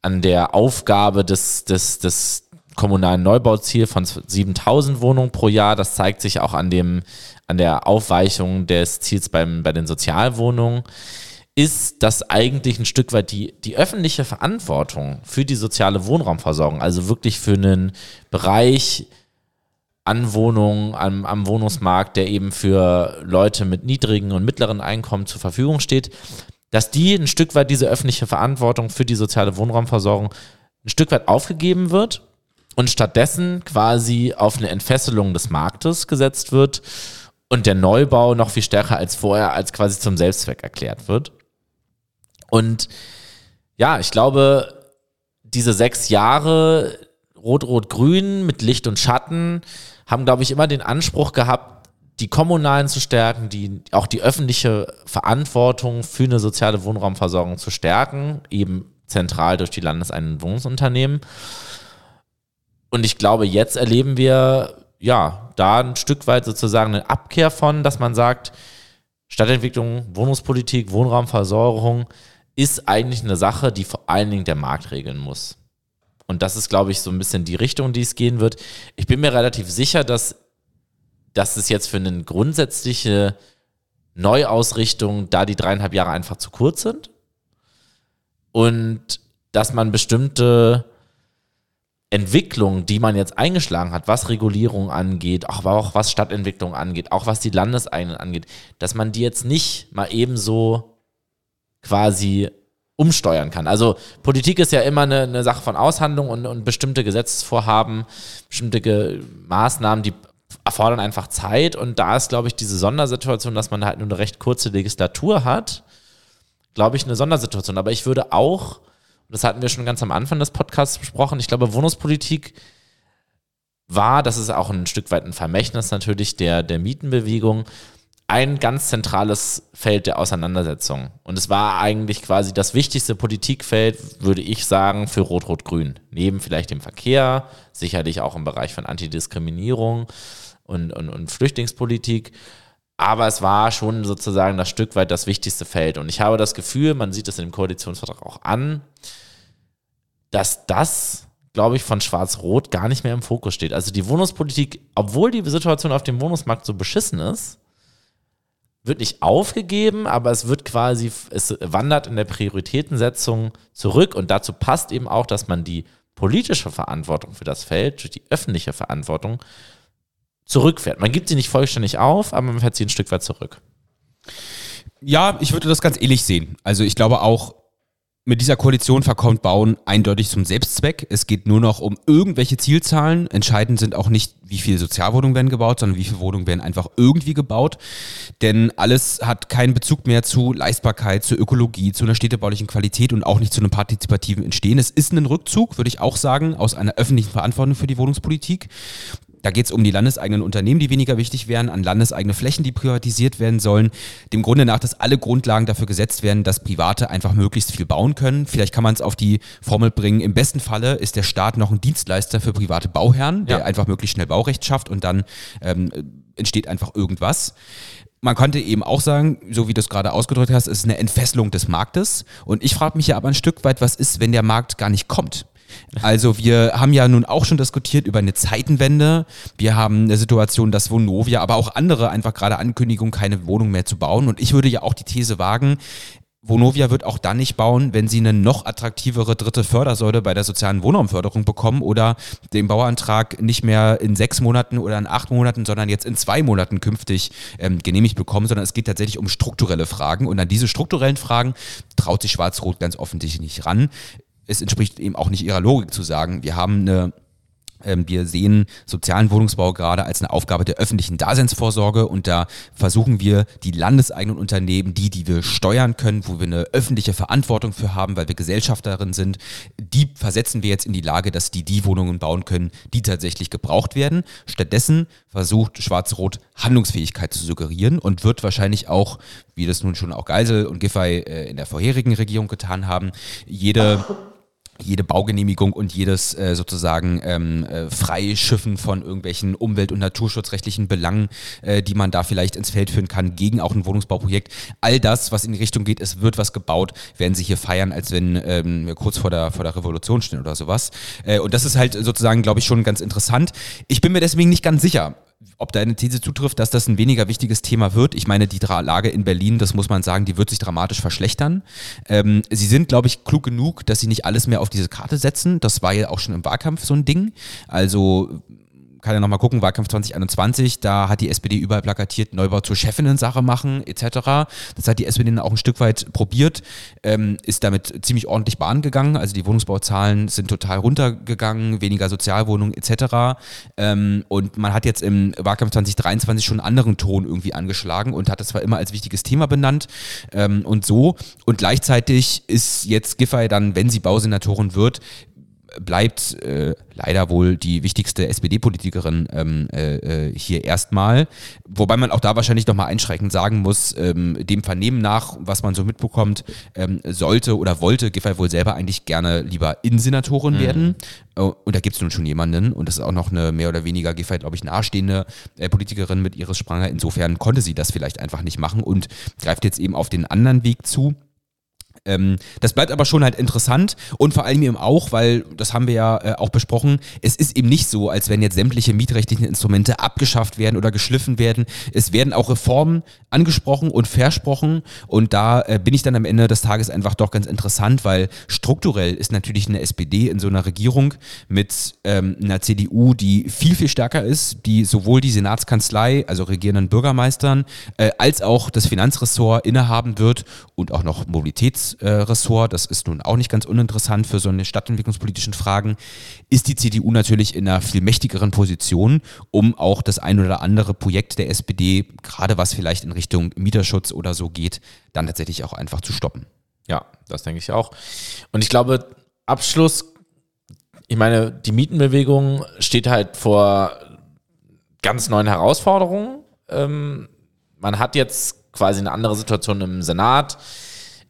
an der Aufgabe des, des, des kommunalen Neubauziels von 7000 Wohnungen pro Jahr. Das zeigt sich auch an, dem, an der Aufweichung des Ziels beim, bei den Sozialwohnungen. Ist das eigentlich ein Stück weit die, die öffentliche Verantwortung für die soziale Wohnraumversorgung, also wirklich für einen Bereich, an Wohnungen, am, am Wohnungsmarkt, der eben für Leute mit niedrigen und mittleren Einkommen zur Verfügung steht, dass die ein Stück weit diese öffentliche Verantwortung für die soziale Wohnraumversorgung ein Stück weit aufgegeben wird und stattdessen quasi auf eine Entfesselung des Marktes gesetzt wird und der Neubau noch viel stärker als vorher als quasi zum Selbstzweck erklärt wird. Und ja, ich glaube, diese sechs Jahre Rot-Rot-Grün mit Licht und Schatten haben, glaube ich, immer den Anspruch gehabt, die Kommunalen zu stärken, die, auch die öffentliche Verantwortung für eine soziale Wohnraumversorgung zu stärken, eben zentral durch die landeseigenen Wohnungsunternehmen. Und ich glaube, jetzt erleben wir ja da ein Stück weit sozusagen eine Abkehr von, dass man sagt, Stadtentwicklung, Wohnungspolitik, Wohnraumversorgung ist eigentlich eine Sache, die vor allen Dingen der Markt regeln muss. Und das ist, glaube ich, so ein bisschen die Richtung, die es gehen wird. Ich bin mir relativ sicher, dass, dass es jetzt für eine grundsätzliche Neuausrichtung da die dreieinhalb Jahre einfach zu kurz sind. Und dass man bestimmte Entwicklungen, die man jetzt eingeschlagen hat, was Regulierung angeht, aber auch was Stadtentwicklung angeht, auch was die Landeseigenen angeht, dass man die jetzt nicht mal ebenso quasi umsteuern kann. Also Politik ist ja immer eine, eine Sache von Aushandlung und, und bestimmte Gesetzesvorhaben, bestimmte Ge Maßnahmen, die erfordern einfach Zeit und da ist, glaube ich, diese Sondersituation, dass man halt nur eine recht kurze Legislatur hat, glaube ich, eine Sondersituation. Aber ich würde auch, das hatten wir schon ganz am Anfang des Podcasts besprochen, ich glaube, Wohnungspolitik war, das ist auch ein Stück weit ein Vermächtnis natürlich der, der Mietenbewegung, ein ganz zentrales Feld der Auseinandersetzung. Und es war eigentlich quasi das wichtigste Politikfeld, würde ich sagen, für Rot-Rot-Grün. Neben vielleicht dem Verkehr, sicherlich auch im Bereich von Antidiskriminierung und, und, und Flüchtlingspolitik. Aber es war schon sozusagen das Stück weit das wichtigste Feld. Und ich habe das Gefühl, man sieht in dem Koalitionsvertrag auch an, dass das, glaube ich, von Schwarz-Rot gar nicht mehr im Fokus steht. Also die Wohnungspolitik, obwohl die Situation auf dem Wohnungsmarkt so beschissen ist, wird nicht aufgegeben, aber es wird quasi, es wandert in der Prioritätensetzung zurück und dazu passt eben auch, dass man die politische Verantwortung für das Feld, die öffentliche Verantwortung zurückfährt. Man gibt sie nicht vollständig auf, aber man fährt sie ein Stück weit zurück. Ja, ich würde das ganz ähnlich sehen. Also ich glaube auch, mit dieser Koalition verkommt Bauen eindeutig zum Selbstzweck. Es geht nur noch um irgendwelche Zielzahlen. Entscheidend sind auch nicht, wie viele Sozialwohnungen werden gebaut, sondern wie viele Wohnungen werden einfach irgendwie gebaut. Denn alles hat keinen Bezug mehr zu Leistbarkeit, zu Ökologie, zu einer städtebaulichen Qualität und auch nicht zu einem partizipativen Entstehen. Es ist ein Rückzug, würde ich auch sagen, aus einer öffentlichen Verantwortung für die Wohnungspolitik. Da geht es um die landeseigenen Unternehmen, die weniger wichtig wären, an landeseigene Flächen, die privatisiert werden sollen. Dem Grunde nach, dass alle Grundlagen dafür gesetzt werden, dass Private einfach möglichst viel bauen können. Vielleicht kann man es auf die Formel bringen. Im besten Falle ist der Staat noch ein Dienstleister für private Bauherren, der ja. einfach möglichst schnell Baurecht schafft und dann ähm, entsteht einfach irgendwas. Man könnte eben auch sagen, so wie du es gerade ausgedrückt hast, ist eine Entfesselung des Marktes. Und ich frage mich ja aber ein Stück weit, was ist, wenn der Markt gar nicht kommt? Also wir haben ja nun auch schon diskutiert über eine Zeitenwende. Wir haben eine Situation, dass Vonovia, aber auch andere einfach gerade Ankündigungen, keine Wohnung mehr zu bauen. Und ich würde ja auch die These wagen, Vonovia wird auch dann nicht bauen, wenn sie eine noch attraktivere dritte Fördersäule bei der sozialen Wohnraumförderung bekommen oder den Bauantrag nicht mehr in sechs Monaten oder in acht Monaten, sondern jetzt in zwei Monaten künftig ähm, genehmigt bekommen, sondern es geht tatsächlich um strukturelle Fragen. Und an diese strukturellen Fragen traut sich Schwarz-Rot ganz offensichtlich nicht ran es entspricht eben auch nicht ihrer Logik zu sagen, wir haben eine ähm, wir sehen sozialen Wohnungsbau gerade als eine Aufgabe der öffentlichen Daseinsvorsorge und da versuchen wir die landeseigenen Unternehmen, die, die wir steuern können, wo wir eine öffentliche Verantwortung für haben, weil wir Gesellschafterin sind, die versetzen wir jetzt in die Lage, dass die die Wohnungen bauen können, die tatsächlich gebraucht werden. Stattdessen versucht Schwarz-Rot Handlungsfähigkeit zu suggerieren und wird wahrscheinlich auch, wie das nun schon auch Geisel und Giffey äh, in der vorherigen Regierung getan haben, jede (laughs) jede Baugenehmigung und jedes äh, sozusagen ähm, äh, Freischiffen von irgendwelchen umwelt- und naturschutzrechtlichen Belangen, äh, die man da vielleicht ins Feld führen kann, gegen auch ein Wohnungsbauprojekt. All das, was in die Richtung geht, es wird was gebaut, werden sie hier feiern, als wenn ähm, wir kurz vor der, vor der Revolution stehen oder sowas. Äh, und das ist halt sozusagen, glaube ich, schon ganz interessant. Ich bin mir deswegen nicht ganz sicher, ob deine These zutrifft, dass das ein weniger wichtiges Thema wird. Ich meine, die Lage in Berlin, das muss man sagen, die wird sich dramatisch verschlechtern. Ähm, sie sind, glaube ich, klug genug, dass sie nicht alles mehr auf diese Karte setzen. Das war ja auch schon im Wahlkampf so ein Ding. Also kann ja nochmal gucken, Wahlkampf 2021, da hat die SPD überall plakatiert, Neubau zur Chefinnen-Sache machen, etc. Das hat die SPD dann auch ein Stück weit probiert, ähm, ist damit ziemlich ordentlich Bahn gegangen. Also die Wohnungsbauzahlen sind total runtergegangen, weniger Sozialwohnungen, etc. Ähm, und man hat jetzt im Wahlkampf 2023 schon einen anderen Ton irgendwie angeschlagen und hat das zwar immer als wichtiges Thema benannt ähm, und so. Und gleichzeitig ist jetzt Giffey dann, wenn sie Bausenatorin wird, bleibt äh, leider wohl die wichtigste SPD-Politikerin ähm, äh, äh, hier erstmal. Wobei man auch da wahrscheinlich nochmal einschränkend sagen muss, ähm, dem Vernehmen nach, was man so mitbekommt, ähm, sollte oder wollte Giffey wohl selber eigentlich gerne lieber Innensenatorin mhm. werden. Äh, und da gibt es nun schon jemanden und das ist auch noch eine mehr oder weniger Giffey, glaube ich, nahestehende äh, Politikerin mit Iris Spranger. Insofern konnte sie das vielleicht einfach nicht machen und greift jetzt eben auf den anderen Weg zu. Ähm, das bleibt aber schon halt interessant und vor allem eben auch, weil, das haben wir ja äh, auch besprochen, es ist eben nicht so, als wenn jetzt sämtliche mietrechtlichen Instrumente abgeschafft werden oder geschliffen werden. Es werden auch Reformen angesprochen und versprochen und da äh, bin ich dann am Ende des Tages einfach doch ganz interessant, weil strukturell ist natürlich eine SPD in so einer Regierung mit ähm, einer CDU, die viel, viel stärker ist, die sowohl die Senatskanzlei, also regierenden Bürgermeistern, äh, als auch das Finanzressort innehaben wird und auch noch Mobilitäts Ressort, das ist nun auch nicht ganz uninteressant für so eine stadtentwicklungspolitischen Fragen, ist die CDU natürlich in einer viel mächtigeren Position, um auch das ein oder andere Projekt der SPD, gerade was vielleicht in Richtung Mieterschutz oder so geht, dann tatsächlich auch einfach zu stoppen. Ja, das denke ich auch. Und ich glaube, Abschluss, ich meine, die Mietenbewegung steht halt vor ganz neuen Herausforderungen. Ähm, man hat jetzt quasi eine andere Situation im Senat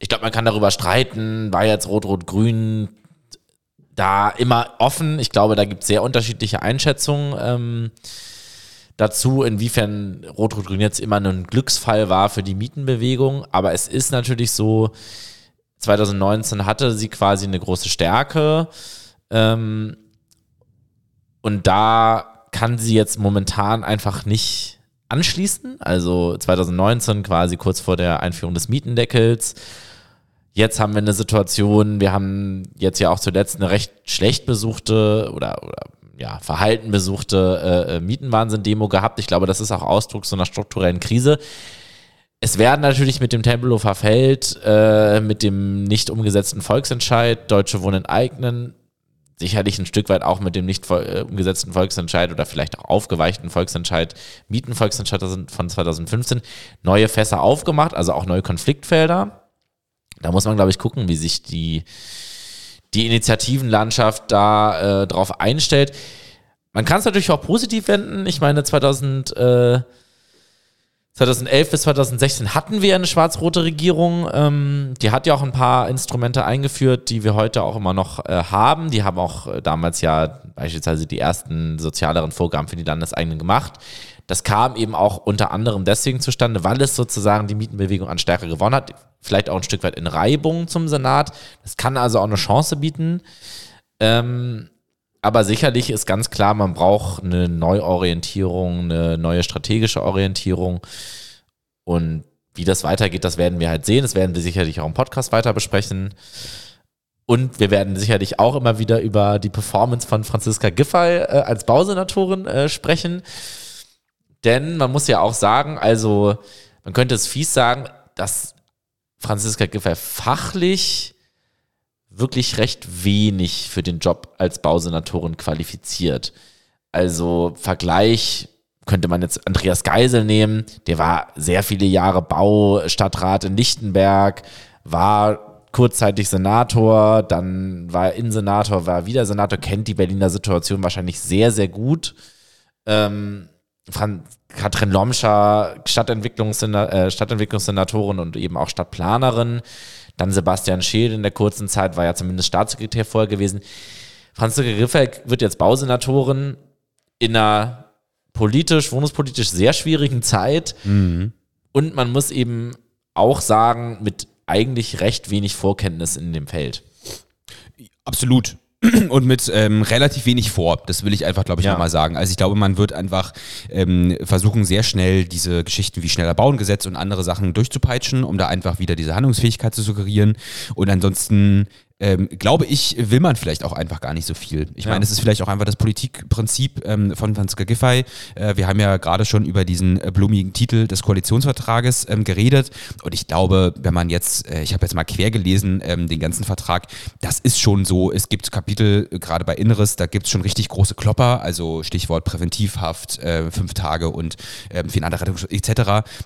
ich glaube, man kann darüber streiten, war jetzt Rot-Rot-Grün da immer offen. Ich glaube, da gibt es sehr unterschiedliche Einschätzungen ähm, dazu, inwiefern Rot-Rot-Grün jetzt immer ein Glücksfall war für die Mietenbewegung. Aber es ist natürlich so, 2019 hatte sie quasi eine große Stärke. Ähm, und da kann sie jetzt momentan einfach nicht anschließen. Also 2019 quasi kurz vor der Einführung des Mietendeckels Jetzt haben wir eine Situation, wir haben jetzt ja auch zuletzt eine recht schlecht besuchte oder, oder ja, verhalten besuchte äh, äh, Mietenwahnsinn-Demo gehabt. Ich glaube, das ist auch Ausdruck so einer strukturellen Krise. Es werden natürlich mit dem Tempelhofer Feld, äh, mit dem nicht umgesetzten Volksentscheid Deutsche Wohnen enteignen, sicherlich ein Stück weit auch mit dem nicht äh, umgesetzten Volksentscheid oder vielleicht auch aufgeweichten Volksentscheid, Mietenvolksentscheid von 2015, neue Fässer aufgemacht, also auch neue Konfliktfelder. Da muss man, glaube ich, gucken, wie sich die, die Initiativenlandschaft da äh, drauf einstellt. Man kann es natürlich auch positiv wenden. Ich meine, 2000, äh, 2011 bis 2016 hatten wir eine schwarz-rote Regierung. Ähm, die hat ja auch ein paar Instrumente eingeführt, die wir heute auch immer noch äh, haben. Die haben auch äh, damals ja beispielsweise die ersten sozialeren Vorgaben für die Landeseigenen gemacht. Das kam eben auch unter anderem deswegen zustande, weil es sozusagen die Mietenbewegung an Stärke gewonnen hat. Vielleicht auch ein Stück weit in Reibung zum Senat. Das kann also auch eine Chance bieten. Ähm, aber sicherlich ist ganz klar, man braucht eine Neuorientierung, eine neue strategische Orientierung. Und wie das weitergeht, das werden wir halt sehen. Das werden wir sicherlich auch im Podcast weiter besprechen. Und wir werden sicherlich auch immer wieder über die Performance von Franziska Giffey äh, als Bausenatorin äh, sprechen. Denn man muss ja auch sagen, also man könnte es fies sagen, dass Franziska Giffey fachlich wirklich recht wenig für den Job als Bausenatorin qualifiziert. Also Vergleich könnte man jetzt Andreas Geisel nehmen, der war sehr viele Jahre Baustadtrat in Lichtenberg, war kurzzeitig Senator, dann war er Innensenator, war wieder Senator, kennt die Berliner Situation wahrscheinlich sehr, sehr gut. Ähm, Katrin Lomscher, äh, Stadtentwicklungssenatorin und eben auch Stadtplanerin. Dann Sebastian Scheel in der kurzen Zeit, war ja zumindest Staatssekretär vorher gewesen. Franziska Giffey wird jetzt Bausenatorin in einer politisch, wohnungspolitisch sehr schwierigen Zeit. Mhm. Und man muss eben auch sagen, mit eigentlich recht wenig Vorkenntnis in dem Feld. Absolut. (clears throat) und mit ähm, relativ wenig vor. Das will ich einfach, glaube ich, ja. nochmal sagen. Also ich glaube, man wird einfach ähm, versuchen, sehr schnell diese Geschichten wie schneller Bauengesetz und andere Sachen durchzupeitschen, um da einfach wieder diese Handlungsfähigkeit zu suggerieren. Und ansonsten ähm, glaube ich, will man vielleicht auch einfach gar nicht so viel. Ich ja. meine, es ist vielleicht auch einfach das Politikprinzip ähm, von Franziska Giffey. Äh, wir haben ja gerade schon über diesen äh, blumigen Titel des Koalitionsvertrages ähm, geredet und ich glaube, wenn man jetzt, äh, ich habe jetzt mal quer gelesen, ähm, den ganzen Vertrag, das ist schon so, es gibt Kapitel, äh, gerade bei Inneres, da gibt es schon richtig große Klopper, also Stichwort Präventivhaft, äh, fünf Tage und ähm, Finanzrettung etc.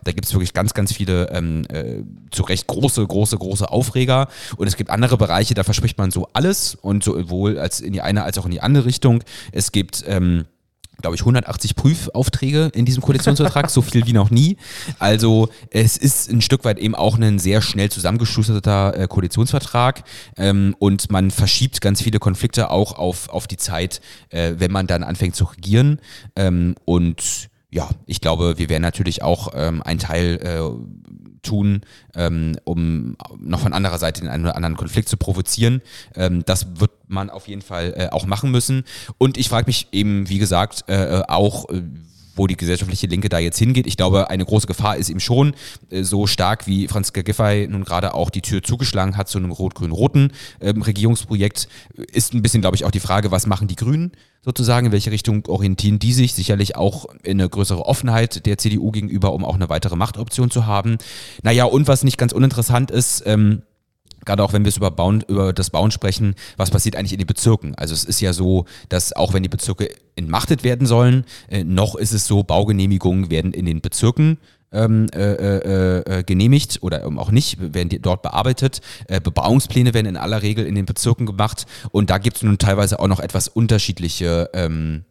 Da gibt es wirklich ganz, ganz viele ähm, äh, zu Recht große, große, große Aufreger und es gibt andere Bereiche, da verspricht man so alles und sowohl als in die eine als auch in die andere Richtung. Es gibt ähm, glaube ich, 180 Prüfaufträge in diesem Koalitionsvertrag, so viel wie noch nie. Also es ist ein Stück weit eben auch ein sehr schnell zusammengeschusterter äh, Koalitionsvertrag ähm, und man verschiebt ganz viele Konflikte auch auf, auf die Zeit, äh, wenn man dann anfängt zu regieren. Ähm, und ja, ich glaube, wir werden natürlich auch ähm, einen Teil äh, tun, ähm, um noch von anderer Seite den einen oder anderen Konflikt zu provozieren. Ähm, das wird man auf jeden Fall äh, auch machen müssen. Und ich frage mich eben, wie gesagt, äh, auch, äh, wo die gesellschaftliche Linke da jetzt hingeht. Ich glaube, eine große Gefahr ist ihm schon äh, so stark, wie Franziska Giffey nun gerade auch die Tür zugeschlagen hat zu einem rot-grün-roten ähm, Regierungsprojekt, ist ein bisschen, glaube ich, auch die Frage, was machen die Grünen sozusagen, in welche Richtung orientieren die sich? Sicherlich auch in eine größere Offenheit der CDU gegenüber, um auch eine weitere Machtoption zu haben. Naja, und was nicht ganz uninteressant ist, ähm, gerade auch wenn wir über, Bauen, über das Bauen sprechen, was passiert eigentlich in den Bezirken? Also es ist ja so, dass auch wenn die Bezirke entmachtet werden sollen, äh, noch ist es so, Baugenehmigungen werden in den Bezirken ähm, äh, äh, äh genehmigt oder ähm, auch nicht, werden dort bearbeitet. Äh, Bebauungspläne werden in aller Regel in den Bezirken gemacht und da gibt es nun teilweise auch noch etwas unterschiedliche ähm,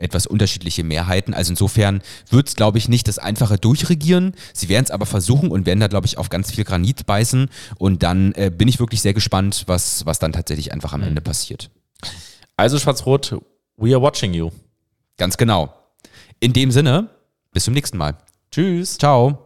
etwas unterschiedliche Mehrheiten. Also insofern wird es, glaube ich, nicht das einfache Durchregieren. Sie werden es aber versuchen und werden da, glaube ich, auf ganz viel Granit beißen. Und dann äh, bin ich wirklich sehr gespannt, was, was dann tatsächlich einfach am Ende passiert. Also Schwarz-Rot, we are watching you. Ganz genau. In dem Sinne, bis zum nächsten Mal. Tschüss. Ciao.